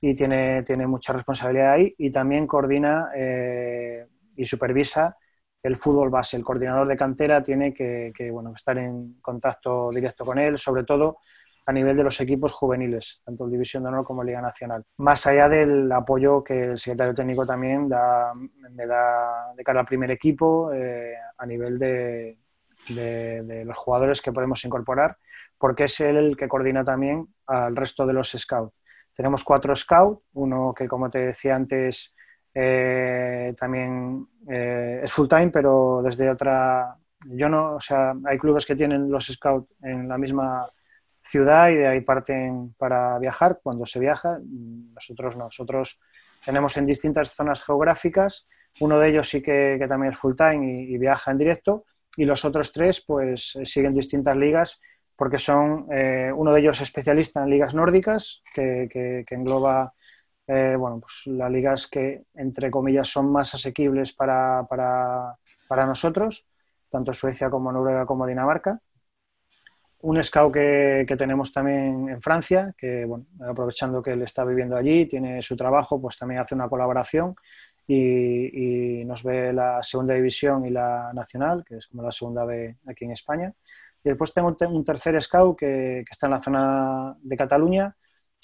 y tiene, tiene, mucha responsabilidad ahí y también coordina eh, y supervisa el fútbol base. El coordinador de cantera tiene que, que bueno, estar en contacto directo con él, sobre todo a nivel de los equipos juveniles, tanto División de Honor como Liga Nacional. Más allá del apoyo que el secretario técnico también da, me da de cara al primer equipo eh, a nivel de, de, los jugadores que podemos incorporar, porque es él el que coordina también al resto de los scouts. Tenemos cuatro scouts, uno que como te decía antes eh, también eh, es full time, pero desde otra... Yo no, o sea, hay clubes que tienen los scouts en la misma ciudad y de ahí parten para viajar cuando se viaja. Nosotros nosotros tenemos en distintas zonas geográficas. Uno de ellos sí que, también es full time y, viaja en directo y los otros tres pues siguen distintas ligas porque son, eh, uno de ellos especialista en ligas nórdicas que, engloba eh, bueno, pues las ligas que entre comillas son más asequibles para, para, para nosotros, tanto Suecia como Noruega como Dinamarca un scout que, tenemos también en Francia, que bueno, aprovechando que él está viviendo allí, tiene su trabajo, pues también hace una colaboración y, nos ve la segunda división y la nacional, que es como la segunda B aquí en España. Y después tengo un tercer scout que, está en la zona de Cataluña,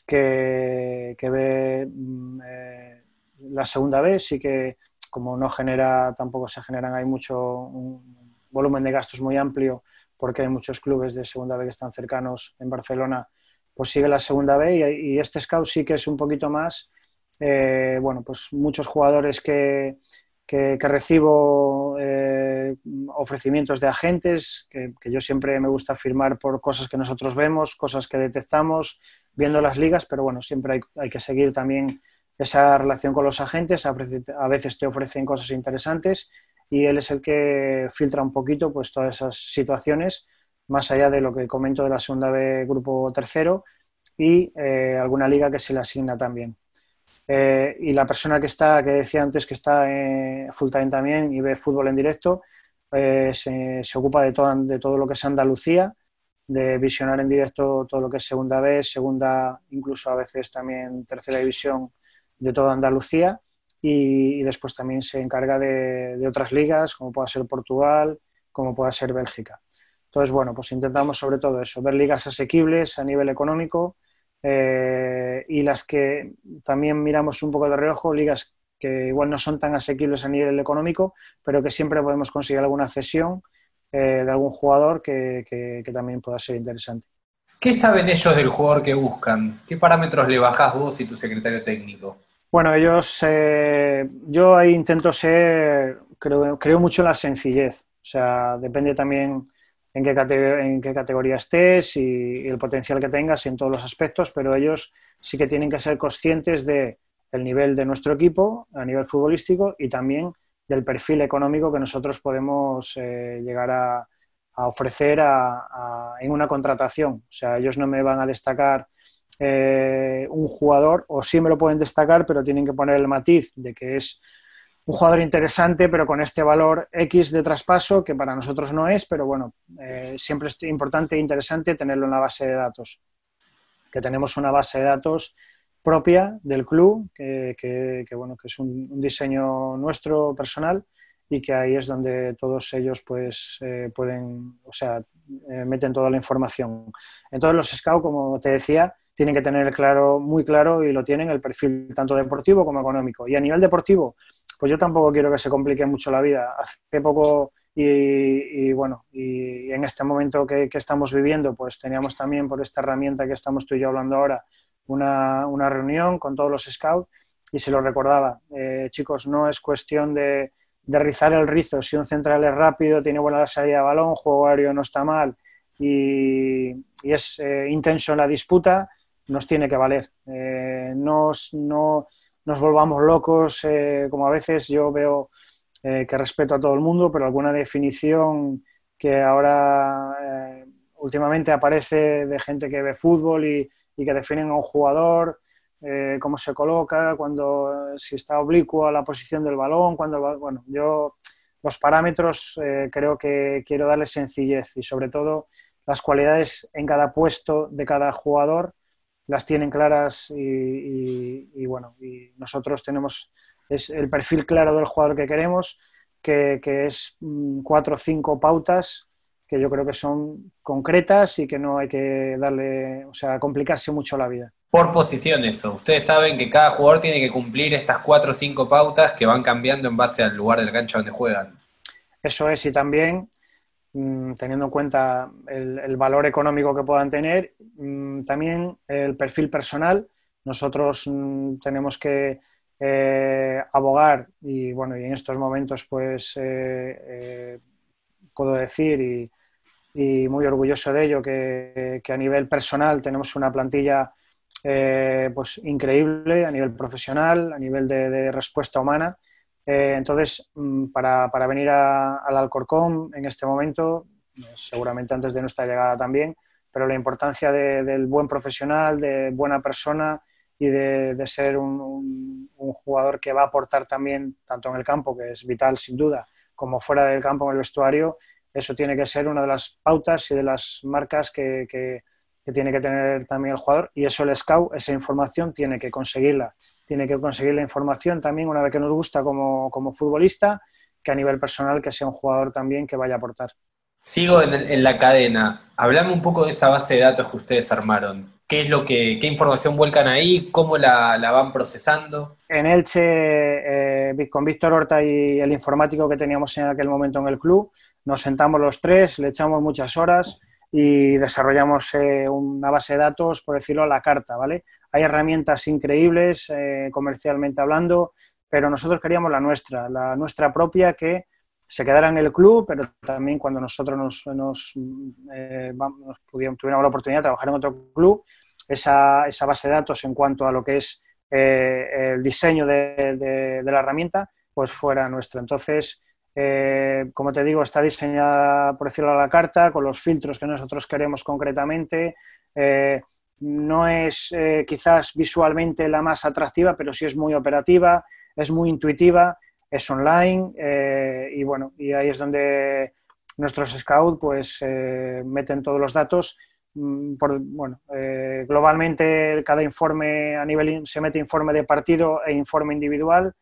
que, ve mm, eh, la segunda B, sí que como no genera, tampoco se generan, hay mucho, un volumen de gastos muy amplio porque hay muchos clubes de segunda B que están cercanos en Barcelona, pues sigue la segunda B y, este scout sí que es un poquito más, eh, bueno, pues muchos jugadores que, que, recibo eh, ofrecimientos de agentes, que, yo siempre me gusta firmar por cosas que nosotros vemos, cosas que detectamos viendo las ligas, pero bueno, siempre hay, hay que seguir también esa relación con los agentes, a veces te ofrecen cosas interesantes y él es el que filtra un poquito pues todas esas situaciones más allá de lo que comento de la segunda B grupo tercero y eh, alguna liga que se le asigna también. Eh, y la persona que está, que decía antes que está full time también y ve fútbol en directo, se, se, ocupa de todo, de todo lo que es Andalucía, de visionar en directo todo lo que es segunda vez, segunda, incluso a veces también tercera división de toda Andalucía y, después también se encarga de, otras ligas, como pueda ser Portugal, como pueda ser Bélgica. Entonces, bueno, pues intentamos sobre todo eso, ver ligas asequibles a nivel económico eh, y las que también miramos un poco de reojo, ligas que igual no son tan asequibles a nivel económico, pero que siempre podemos conseguir alguna cesión eh, de algún jugador que, que, también pueda ser interesante. ¿Qué saben ellos del jugador que buscan? ¿Qué parámetros le bajás vos y tu secretario técnico? Bueno, ellos, eh, yo ahí intento ser, creo, creo, mucho en la sencillez. O sea, depende también en qué, en qué categoría estés y, el potencial que tengas en todos los aspectos, pero ellos sí que tienen que ser conscientes del el nivel de nuestro equipo a nivel futbolístico y también del perfil económico que nosotros podemos eh, llegar a, ofrecer en una contratación. O sea, ellos no me van a destacar eh, un jugador, o sí me lo pueden destacar, pero tienen que poner el matiz de que es un jugador interesante, pero con este valor X de traspaso, que para nosotros no es, pero bueno, eh, siempre es importante e interesante tenerlo en la base de datos. Que tenemos una base de datos propia del club, que, bueno, que es un, diseño nuestro personal y que ahí es donde todos ellos pues eh, pueden, o sea, meten toda la información. Entonces los scouts, como te decía, tienen que tener claro, muy claro y lo tienen el perfil tanto deportivo como económico. Y a nivel deportivo, pues yo tampoco quiero que se complique mucho la vida. Hace poco y, bueno, y en este momento que, estamos viviendo, pues teníamos también por esta herramienta que estamos tú y yo hablando ahora, una, una reunión con todos los scouts y se lo recordaba. Eh, chicos, no es cuestión de, de, rizar el rizo. Si un central es rápido, tiene buena salida de balón, juego aéreo no está mal y, es eh, intenso en la disputa, nos tiene que valer. Eh, no nos volvamos locos, eh, como a veces yo veo eh, que respeto a todo el mundo, pero alguna definición que ahora últimamente aparece de gente que ve fútbol y, que definen a un jugador, cómo se coloca, cuando si está oblicuo a la posición del balón, cuando bueno, yo los parámetros creo que quiero darle sencillez y sobre todo las cualidades en cada puesto de cada jugador las tienen claras y, bueno, y nosotros tenemos es el perfil claro del jugador que queremos, que, es mm, cuatro o cinco pautas que yo creo que son concretas y que no hay que darle, o sea, complicarse mucho la vida. Por posición eso, ustedes saben que cada jugador tiene que cumplir estas cuatro o cinco pautas que van cambiando en base al lugar del gancho donde juegan. Eso es, y también teniendo en cuenta el, valor económico que puedan tener, mm, también el perfil personal. Nosotros mm, tenemos que eh, abogar y bueno, y en estos momentos pues eh, eh, puedo decir y, muy orgulloso de ello que, a nivel personal tenemos una plantilla pues increíble a nivel profesional, a nivel de respuesta humana eh, entonces, mm, para, venir al Alcorcón en este momento, seguramente antes de nuestra llegada también, pero la importancia del buen profesional, de buena persona y de, ser un, jugador que va a aportar también, tanto en el campo, que es vital sin duda, como fuera del campo en el vestuario, eso tiene que ser una de las pautas y de las marcas que, que tiene que tener también el jugador y eso el scout, esa información tiene que conseguirla tiene que conseguir la información también una vez que nos gusta como, futbolista, que a nivel personal que sea un jugador también que vaya a aportar. Sigo en, la cadena. Hablame un poco de esa base de datos que ustedes armaron. ¿Qué es lo que, qué información vuelcan ahí? ¿Cómo la, van procesando? En Elche, eh, con Víctor Horta y el informático que teníamos en aquel momento en el club, nos sentamos los tres, le echamos muchas horas y desarrollamos eh, una base de datos, por decirlo, a la carta, ¿vale? Hay herramientas increíbles eh, comercialmente hablando, pero nosotros queríamos la nuestra, la nuestra propia que se quedara en el club, pero también cuando nosotros nos, nos, eh, tuviéramos la oportunidad de trabajar en otro club, esa, esa, base de datos en cuanto a lo que es eh, el diseño de, la herramienta, pues fuera nuestra. Entonces, como te digo, está diseñada, por decirlo a la carta, con los filtros que nosotros queremos concretamente no es eh, quizás visualmente la más atractiva, pero sí es muy operativa, es muy intuitiva, es online eh, y bueno, y ahí es donde nuestros scouts pues eh, meten todos los datos. Mm, por, bueno, globalmente cada informe a nivel se mete informe de partido e informe individual.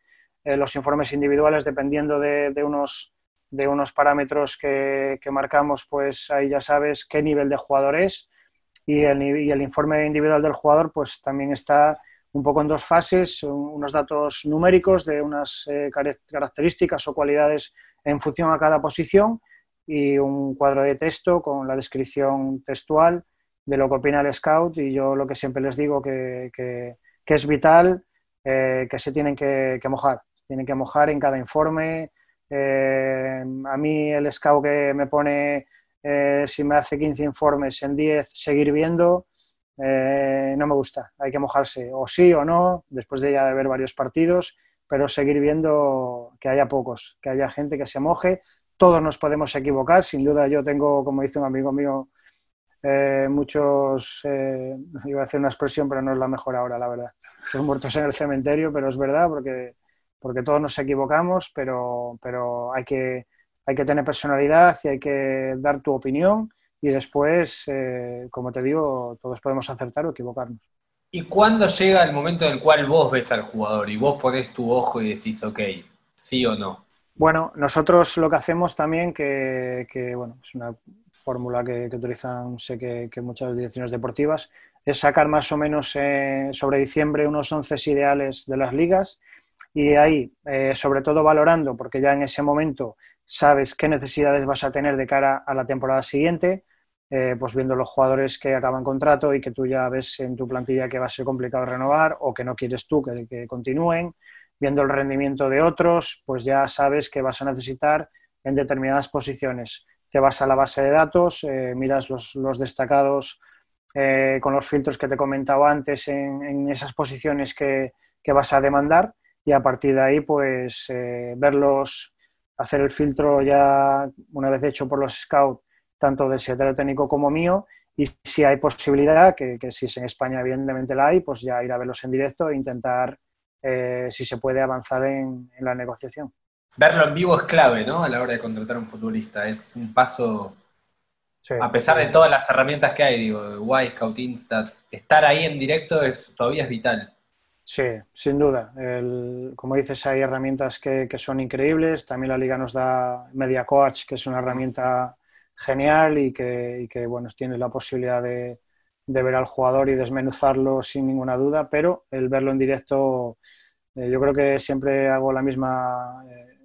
los informes individuales dependiendo de, unos de unos parámetros que, que, marcamos, pues ahí ya sabes qué nivel de jugador es y el, informe individual del jugador pues también está un poco en dos fases, unos datos numéricos de unas eh, características o cualidades en función a cada posición y un cuadro de texto con la descripción textual de lo que opina el scout y yo lo que siempre les digo que, que, es vital eh, que se tienen que, mojar, tienen que mojar en cada informe. Eh, a mí el scout que me pone eh, si me hace 15 informes en 10, seguir viendo, eh, no me gusta. Hay que mojarse, o sí o no, después de ya ver varios partidos, pero seguir viendo que haya pocos, que haya gente que se moje. Todos nos podemos equivocar, sin duda yo tengo, como dice un amigo mío, eh, muchos, iba a hacer una expresión, pero no es la mejor ahora, la verdad. Son muertos en el cementerio, pero es verdad, porque, porque todos nos equivocamos, pero, pero hay que hay que tener personalidad y hay que dar tu opinión y después, eh, como te digo, todos podemos acertar o equivocarnos. ¿Y cuándo llega el momento en el cual vos ves al jugador y vos pones tu ojo y decís, ok, sí o no? Bueno, nosotros lo que hacemos también, que, bueno, es una fórmula que, utilizan, sé que, muchas direcciones deportivas, es sacar más o menos eh, sobre diciembre unos 11 ideales de las ligas y ahí, eh, sobre todo valorando, porque ya en ese momento sabes qué necesidades vas a tener de cara a la temporada siguiente, eh, pues viendo los jugadores que acaban contrato y que tú ya ves en tu plantilla que va a ser complicado renovar o que no quieres tú que, continúen, viendo el rendimiento de otros, pues ya sabes que vas a necesitar en determinadas posiciones. Te vas a la base de datos, eh, miras los, destacados eh, con los filtros que te he comentado antes en, esas posiciones que, que, vas a demandar y a partir de ahí pues verlos hacer el filtro ya una vez hecho por los scouts, tanto del secretario técnico como mío, y si hay posibilidad, que, si es en España evidentemente la hay, pues ya ir a verlos en directo e intentar, eh, si se puede, avanzar en, la negociación. Verlo en vivo es clave, ¿no? A la hora de contratar a un futbolista. Es un paso, a pesar de todas las herramientas que hay, digo, Y, Scout, Instat, estar ahí en directo es, todavía es vital. Sí, sin duda. como dices, hay herramientas que, son increíbles. También la liga nos da Media Coach, que es una herramienta genial y que, bueno, tienes la posibilidad de, ver al jugador y desmenuzarlo sin ninguna duda, pero el verlo en directo, eh, yo creo que siempre hago la misma eh,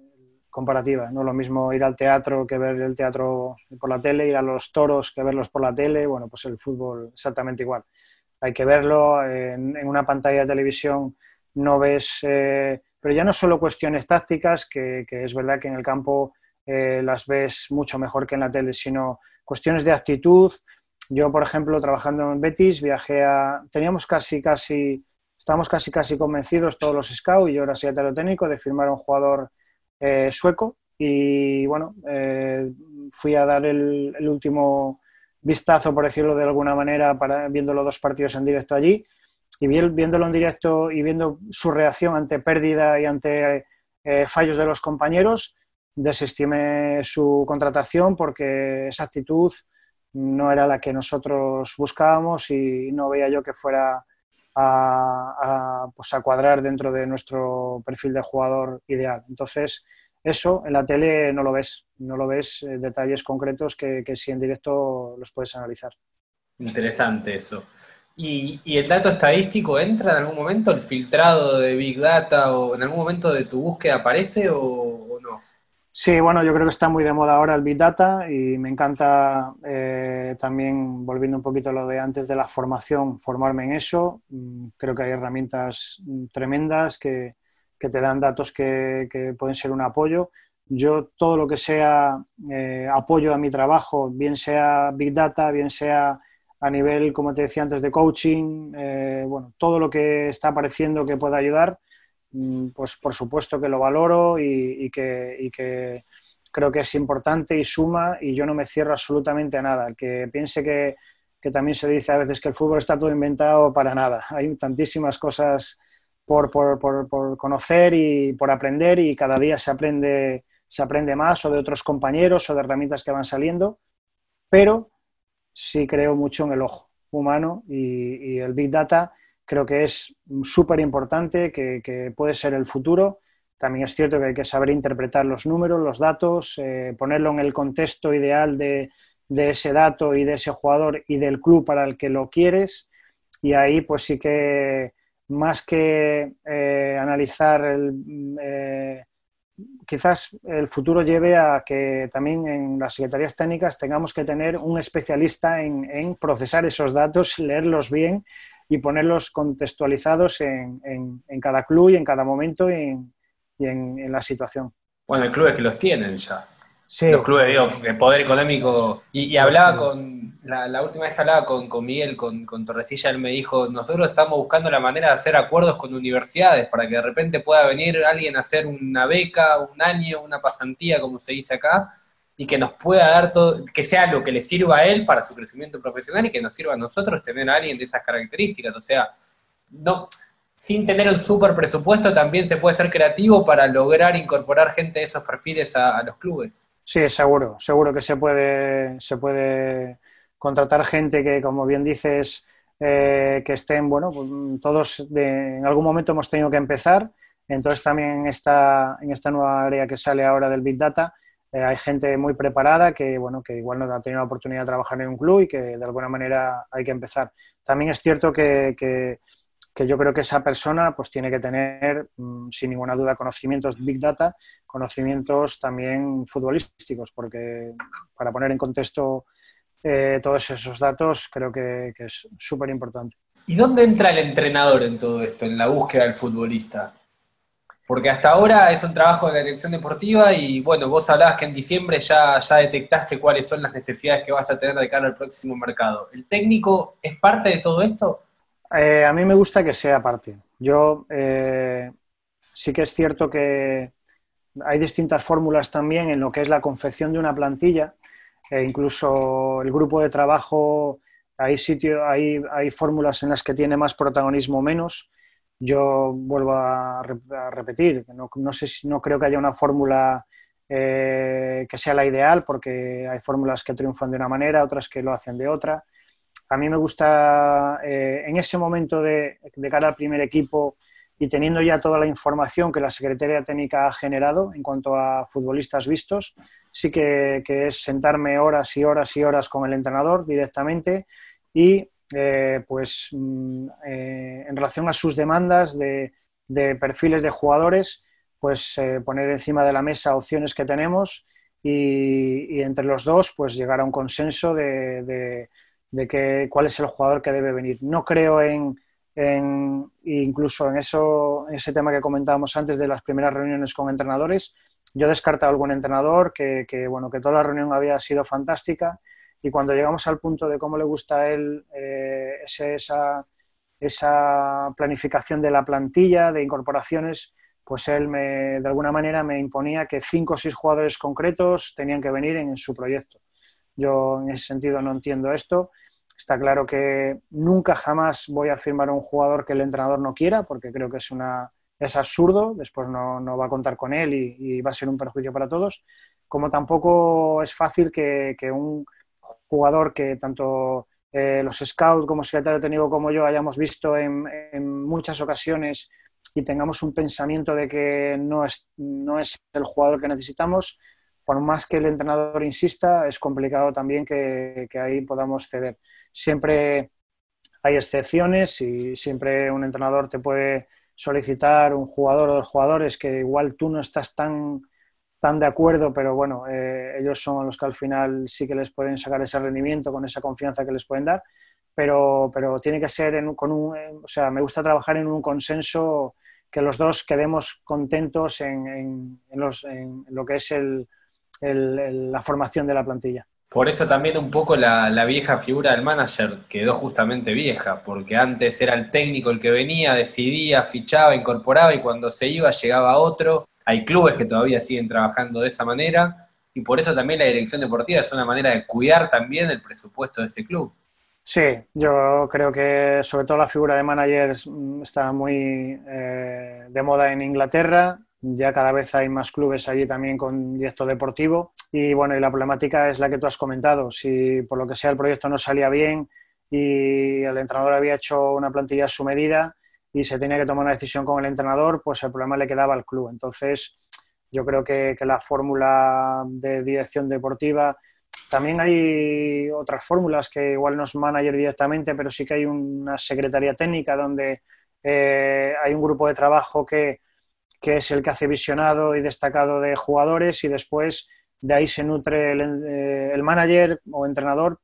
comparativa. No lo mismo ir al teatro que ver el teatro por la tele, ir a los toros que verlos por la tele. Bueno, pues el fútbol exactamente igual hay que verlo en, una pantalla de televisión, no ves, eh, pero ya no solo cuestiones tácticas, que, es verdad que en el campo eh, las ves mucho mejor que en la tele, sino cuestiones de actitud. Yo, por ejemplo, trabajando en Betis, viajé a, teníamos casi, casi, estábamos casi, casi convencidos todos los scouts, y yo era secretario técnico, de firmar a un jugador eh, sueco, y bueno, fui a dar el último vistazo, por decirlo de alguna manera, para, viendo los dos partidos en directo allí y viéndolo en directo y viendo su reacción ante pérdida y ante eh, fallos de los compañeros, desestimé su contratación porque esa actitud no era la que nosotros buscábamos y no veía yo que fuera a, pues a cuadrar dentro de nuestro perfil de jugador ideal. Entonces, eso en la tele no lo ves, no lo ves eh, detalles concretos que, que si en directo los puedes analizar. Interesante eso. ¿Y, el dato estadístico entra en algún momento? ¿El filtrado de Big Data o en algún momento de tu búsqueda aparece o, no? Sí, bueno, yo creo que está muy de moda ahora el Big Data y me encanta eh, también, volviendo un poquito a lo de antes de la formación, formarme en eso. Mm, creo que hay herramientas mm, tremendas que, te dan datos que, pueden ser un apoyo. Yo todo lo que sea eh, apoyo a mi trabajo, bien sea Big Data, bien sea a nivel, como te decía antes, de coaching, eh, bueno, todo lo que está apareciendo que pueda ayudar, mm, pues por supuesto que lo valoro y, que, creo que es importante y suma y yo no me cierro absolutamente a nada. Que piense que, que también se dice a veces que el fútbol está todo inventado para nada. [laughs] Hay tantísimas cosas por, conocer y por aprender y cada día se aprende, se aprende más o de otros compañeros o de herramientas que van saliendo, pero sí creo mucho en el ojo humano y, el Big Data creo que es súper importante, que, puede ser el futuro. También es cierto que hay que saber interpretar los números, los datos, eh, ponerlo en el contexto ideal de, de ese dato y de ese jugador y del club para el que lo quieres. Y ahí pues sí que más que eh, analizar el, eh, quizás el futuro lleve a que también en las secretarías técnicas tengamos que tener un especialista en, procesar esos datos, leerlos bien y ponerlos contextualizados en, cada club y en cada momento y en, la situación. Bueno, hay clubes que los tienen ya los clubes de poder económico. Y, hablaba con, la, última vez que hablaba con, con Miguel, con, con, Torrecilla, él me dijo, nosotros estamos buscando la manera de hacer acuerdos con universidades para que de repente pueda venir alguien a hacer una beca, un año, una pasantía, como se dice acá, y que nos pueda dar todo, que sea lo que le sirva a él para su crecimiento profesional y que nos sirva a nosotros tener a alguien de esas características. O sea, no, sin tener un super presupuesto también se puede ser creativo para lograr incorporar gente de esos perfiles a los clubes. Sí, seguro, seguro que se puede, se puede contratar gente que, como bien dices, eh, que estén, bueno, pues, todos en algún momento hemos tenido que empezar, entonces también en esta, en esta nueva área que sale ahora del Big Data, eh, hay gente muy preparada que, bueno, que igual no ha tenido la oportunidad de trabajar en un club y que de alguna manera hay que empezar. También es cierto que, que que yo creo que esa persona pues tiene que tener, mm, sin ninguna duda, conocimientos Big Data, conocimientos también futbolísticos, porque para poner en contexto eh, todos esos datos creo que, es súper importante. ¿Y dónde entra el entrenador en todo esto, en la búsqueda del futbolista? Porque hasta ahora es un trabajo de la dirección deportiva y bueno, vos hablabas que en diciembre ya, ya detectaste cuáles son las necesidades que vas a tener de cara al próximo mercado. ¿El técnico es parte de todo esto? Eh, a mí me gusta que sea parte. Yo eh, sí que es cierto que hay distintas fórmulas también en lo que es la confección de una plantilla. E incluso el grupo de trabajo, hay, hay, hay fórmulas en las que tiene más protagonismo menos. Yo vuelvo a, repetir, no, no, sé, no creo que haya una fórmula eh, que sea la ideal, porque hay fórmulas que triunfan de una manera, otras que lo hacen de otra a mí me gusta eh, en ese momento de, cara al primer equipo y teniendo ya toda la información que la Secretaría Técnica ha generado en cuanto a futbolistas vistos, sí que, es sentarme horas y horas y horas con el entrenador directamente y eh, pues mm, eh, en relación a sus demandas de, perfiles de jugadores, pues poner encima de la mesa opciones que tenemos y, entre los dos pues llegar a un consenso de de que, cuál es el jugador que debe venir. No creo en, incluso en eso, ese tema que comentábamos antes de las primeras reuniones con entrenadores. Yo he descartado algún entrenador que, bueno, que toda la reunión había sido fantástica y cuando llegamos al punto de cómo le gusta a él eh, esa, esa planificación de la plantilla, de incorporaciones, pues él me, de alguna manera me imponía que cinco o seis jugadores concretos tenían que venir en su proyecto. Yo en ese sentido no entiendo esto. Está claro que nunca jamás voy a firmar a un jugador que el entrenador no quiera, porque creo que es, una, es absurdo, después no, no va a contar con él y, va a ser un perjuicio para todos. Como tampoco es fácil que, que un jugador que tanto eh, los scouts como secretario técnico como yo hayamos visto en, en, muchas ocasiones y tengamos un pensamiento de que no es, no es el jugador que necesitamos, por más que el entrenador insista, es complicado también que, ahí podamos ceder. Siempre hay excepciones y siempre un entrenador te puede solicitar un jugador o dos jugadores que igual tú no estás tan, tan de acuerdo, pero bueno, eh, ellos son los que al final sí que les pueden sacar ese rendimiento con esa confianza que les pueden dar, pero, pero tiene que ser con un, o sea, me gusta trabajar en un consenso que los dos quedemos contentos en, en lo que es el, la formación de la plantilla. Por eso también un poco la, vieja figura del manager quedó justamente vieja, porque antes era el técnico el que venía, decidía, fichaba, incorporaba y cuando se iba llegaba otro. Hay clubes que todavía siguen trabajando de esa manera y por eso también la dirección deportiva es una manera de cuidar también el presupuesto de ese club. Sí, yo creo que sobre todo la figura de managers mm, está muy eh, de moda en Inglaterra. Ya cada vez hay más clubes allí también con directo deportivo. Y bueno, y la problemática es la que tú has comentado. Si por lo que sea el proyecto no salía bien y el entrenador había hecho una plantilla a su medida y se tenía que tomar una decisión con el entrenador, pues el problema le quedaba al club. Entonces, yo creo que, que la fórmula de dirección deportiva también hay otras fórmulas que igual no es manager directamente, pero sí que hay una secretaría técnica donde eh, hay un grupo de trabajo que, es el que hace visionado y destacado de jugadores y después de ahí se nutre el, eh, manager o entrenador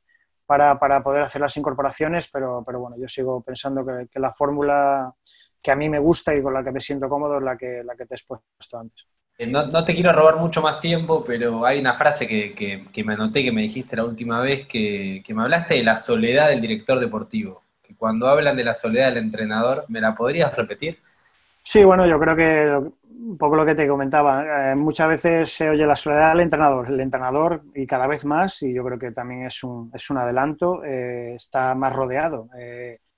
para, poder hacer las incorporaciones, pero, pero bueno, yo sigo pensando que, la fórmula que a mí me gusta y con la que me siento cómodo es la que, la que te he expuesto antes. Eh, no, te quiero robar mucho más tiempo, pero hay una frase que, me anoté, que me dijiste la última vez, que, me hablaste de la soledad del director deportivo. Que cuando hablan de la soledad del entrenador, ¿me la podrías repetir? Sí, bueno, yo creo que un poco lo que te comentaba, eh, muchas veces se oye la soledad del entrenador. El entrenador, y cada vez más, y yo creo que también es un, es un adelanto, eh, está más rodeado.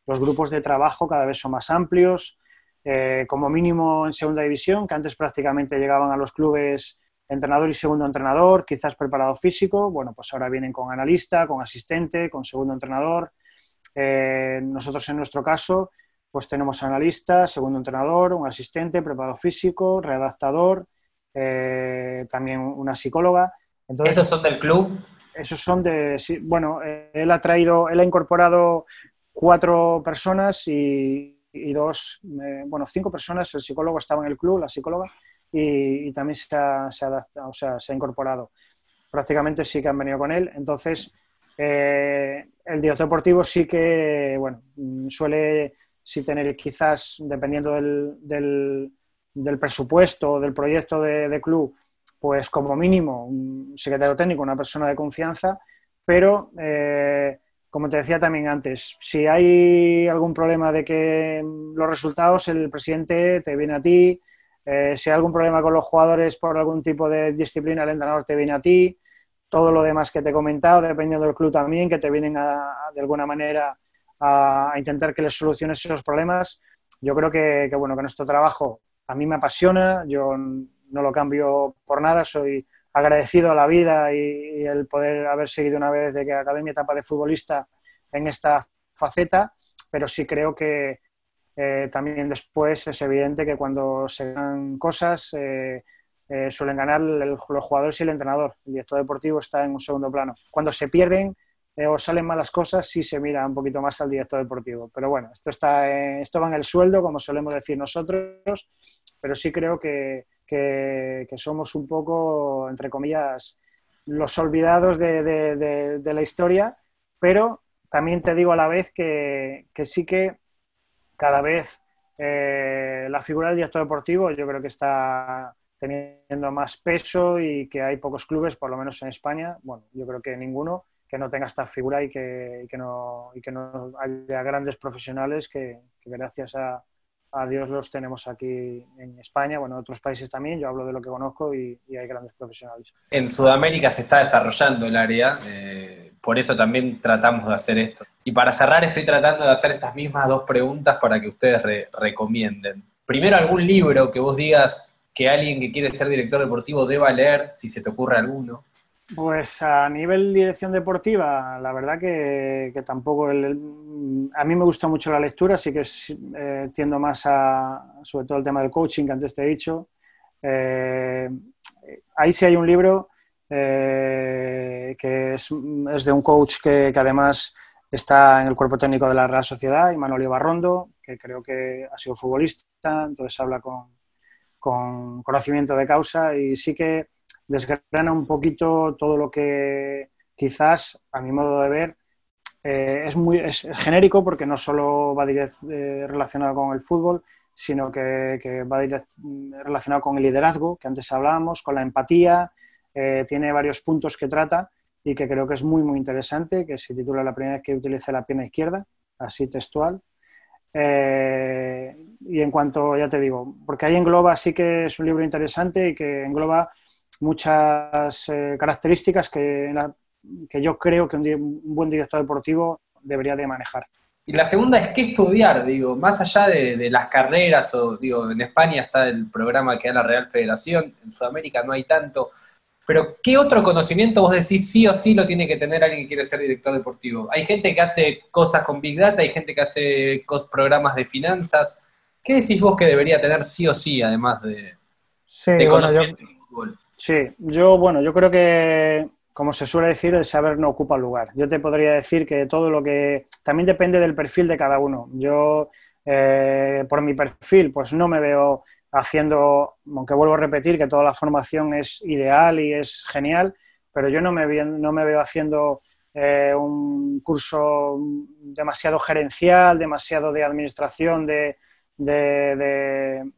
los grupos de trabajo cada vez son más amplios, eh, como mínimo en segunda división, que antes prácticamente llegaban a los clubes entrenador y segundo entrenador, quizás preparado físico, bueno, pues ahora vienen con analista, con asistente, con segundo entrenador. Eh, nosotros en nuestro caso, pues tenemos analista, segundo entrenador, un asistente, preparado físico, redactador, eh, también una psicóloga. ¿Esos son del club? Esos son de, bueno, él ha traído, él ha incorporado cuatro personas y, y dos, eh, bueno, cinco personas, el psicólogo estaba en el club, la psicóloga, y, también se ha, se o sea, se ha incorporado. Prácticamente sí que han venido con él. Entonces, eh, el director deportivo sí que, bueno, mm, suele sí tener quizás, dependiendo del, del, presupuesto, del proyecto de, club, pues como mínimo un secretario técnico, una persona de confianza, pero eh, como te decía también antes, si hay algún problema de que los resultados, el presidente te viene a ti, eh, si hay algún problema con los jugadores por algún tipo de disciplina, el entrenador te viene a ti, todo lo demás que te he comentado, dependiendo del club también, que te vienen de alguna manera a, intentar que les soluciones esos problemas. Yo creo que, bueno, que nuestro trabajo a mí me apasiona, yo no lo cambio por nada, soy agradecido a la vida y, el poder haber seguido una vez de que acabé mi etapa de futbolista en esta faceta, pero sí creo que eh, también después es evidente que cuando se ganan cosas eh, eh, suelen ganar los jugadores y el entrenador. El director deportivo está en un segundo plano. Cuando se pierden o salen malas cosas, sí se mira un poquito más al director deportivo. Pero bueno, esto, está, esto va en el sueldo, como solemos decir nosotros, pero sí creo que, que, somos un poco, entre comillas, los olvidados de, la historia, pero también te digo a la vez que, sí que cada vez eh, la figura del director deportivo yo creo que está teniendo más peso y que hay pocos clubes, por lo menos en España, bueno, yo creo que ninguno, que no tenga esta figura y que, no, y que no haya grandes profesionales que gracias a, a Dios los tenemos aquí en España, bueno, en otros países también, yo hablo de lo que conozco y, hay grandes profesionales. En Sudamérica se está desarrollando el área, eh, por eso también tratamos de hacer esto. Y para cerrar estoy tratando de hacer estas mismas dos preguntas para que ustedes recomienden. Primero, algún libro que vos digas que alguien que quiere ser director deportivo deba leer, si se te ocurre alguno. Pues a nivel dirección deportiva, la verdad que, tampoco. a mí me gusta mucho la lectura, así que eh, tiendo más a, sobre todo el tema del coaching que antes te he dicho. Eh, ahí sí hay un libro eh, que es, de un coach que, además está en el cuerpo técnico de la Real Sociedad, Manuel Ibarrondo, que creo que ha sido futbolista, entonces habla con, con conocimiento de causa y sí que desgrana un poquito todo lo que quizás, a mi modo de ver, eh, es muy genérico porque no solo va eh, relacionado con el fútbol, sino que, va relacionado con el liderazgo, que antes hablábamos, con la empatía, eh, tiene varios puntos que trata y que creo que es muy, muy interesante, que se titula La primera vez que utilice la pierna izquierda, así textual. y en cuanto, ya te digo, porque ahí engloba, sí que es un libro interesante y que engloba muchas eh, características que, que, yo creo que un, buen director deportivo debería de manejar. Y la segunda es qué estudiar, digo, más allá de, las carreras, o digo, en España está el programa que da la Real Federación, en Sudamérica no hay tanto, pero ¿qué otro conocimiento vos decís sí o sí lo tiene que tener alguien que quiere ser director deportivo? Hay gente que hace cosas con Big Data, hay gente que hace programas de finanzas. ¿Qué decís vos que debería tener sí o sí, además de, conocimiento fútbol? Sí, yo, bueno, yo creo que como se suele decir, el saber no ocupa lugar. Yo te podría decir que todo lo que... También depende del perfil de cada uno. Yo, eh, por mi perfil, pues no me veo haciendo, aunque vuelvo a repetir que toda la formación es ideal y es genial, pero yo no me, no me veo haciendo eh, un curso demasiado gerencial, demasiado de administración, de, de, de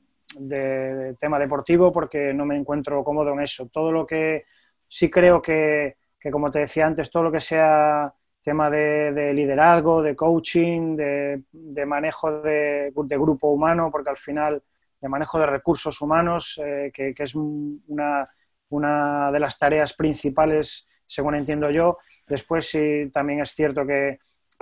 tema deportivo, porque no me encuentro cómodo en eso. Todo lo que sí creo que, como te decía antes, todo lo que sea tema de, liderazgo, de coaching, de, manejo de, grupo humano, porque al final, de manejo de recursos humanos, eh, que, es una, una, de las tareas principales, según entiendo yo. Después sí, también es cierto que,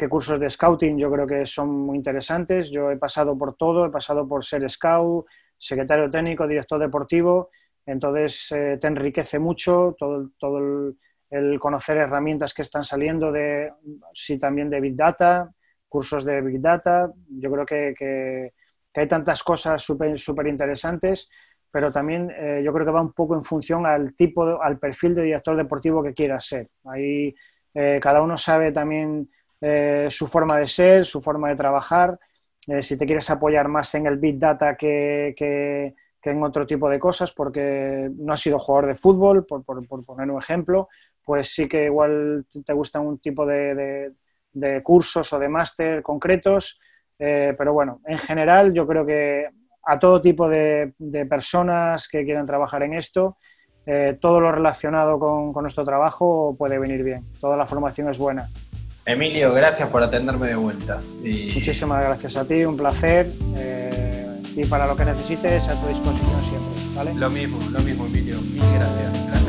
cursos de scouting yo creo que son muy interesantes. Yo he pasado por todo, he pasado por ser scout, secretario técnico, director deportivo entonces eh, te enriquece mucho todo, todo el, conocer herramientas que están saliendo de, sí, también de Big Data, cursos de Big Data. Yo creo que, que, hay tantas cosas súper interesantes, pero también eh, yo creo que va un poco en función al tipo, al perfil de director deportivo que quieras ser. Ahí eh, cada uno sabe también su forma de ser, su forma de trabajar. Si te quieres apoyar más en el Big Data que, que que en otro tipo de cosas, porque no has sido jugador de fútbol, por, poner un ejemplo, pues sí que igual te gustan un tipo de, cursos o de máster concretos, eh, pero bueno, en general yo creo que a todo tipo de, personas que quieran trabajar en esto, eh, todo lo relacionado con, nuestro trabajo puede venir bien, toda la formación es buena. Emilio, gracias por atenderme de vuelta. Muchísimas gracias a ti, un placer. Eh, y para lo que necesites a tu disposición siempre. ¿vale? Lo mismo, lo mismo, Emilio. Mil gracias. Gracias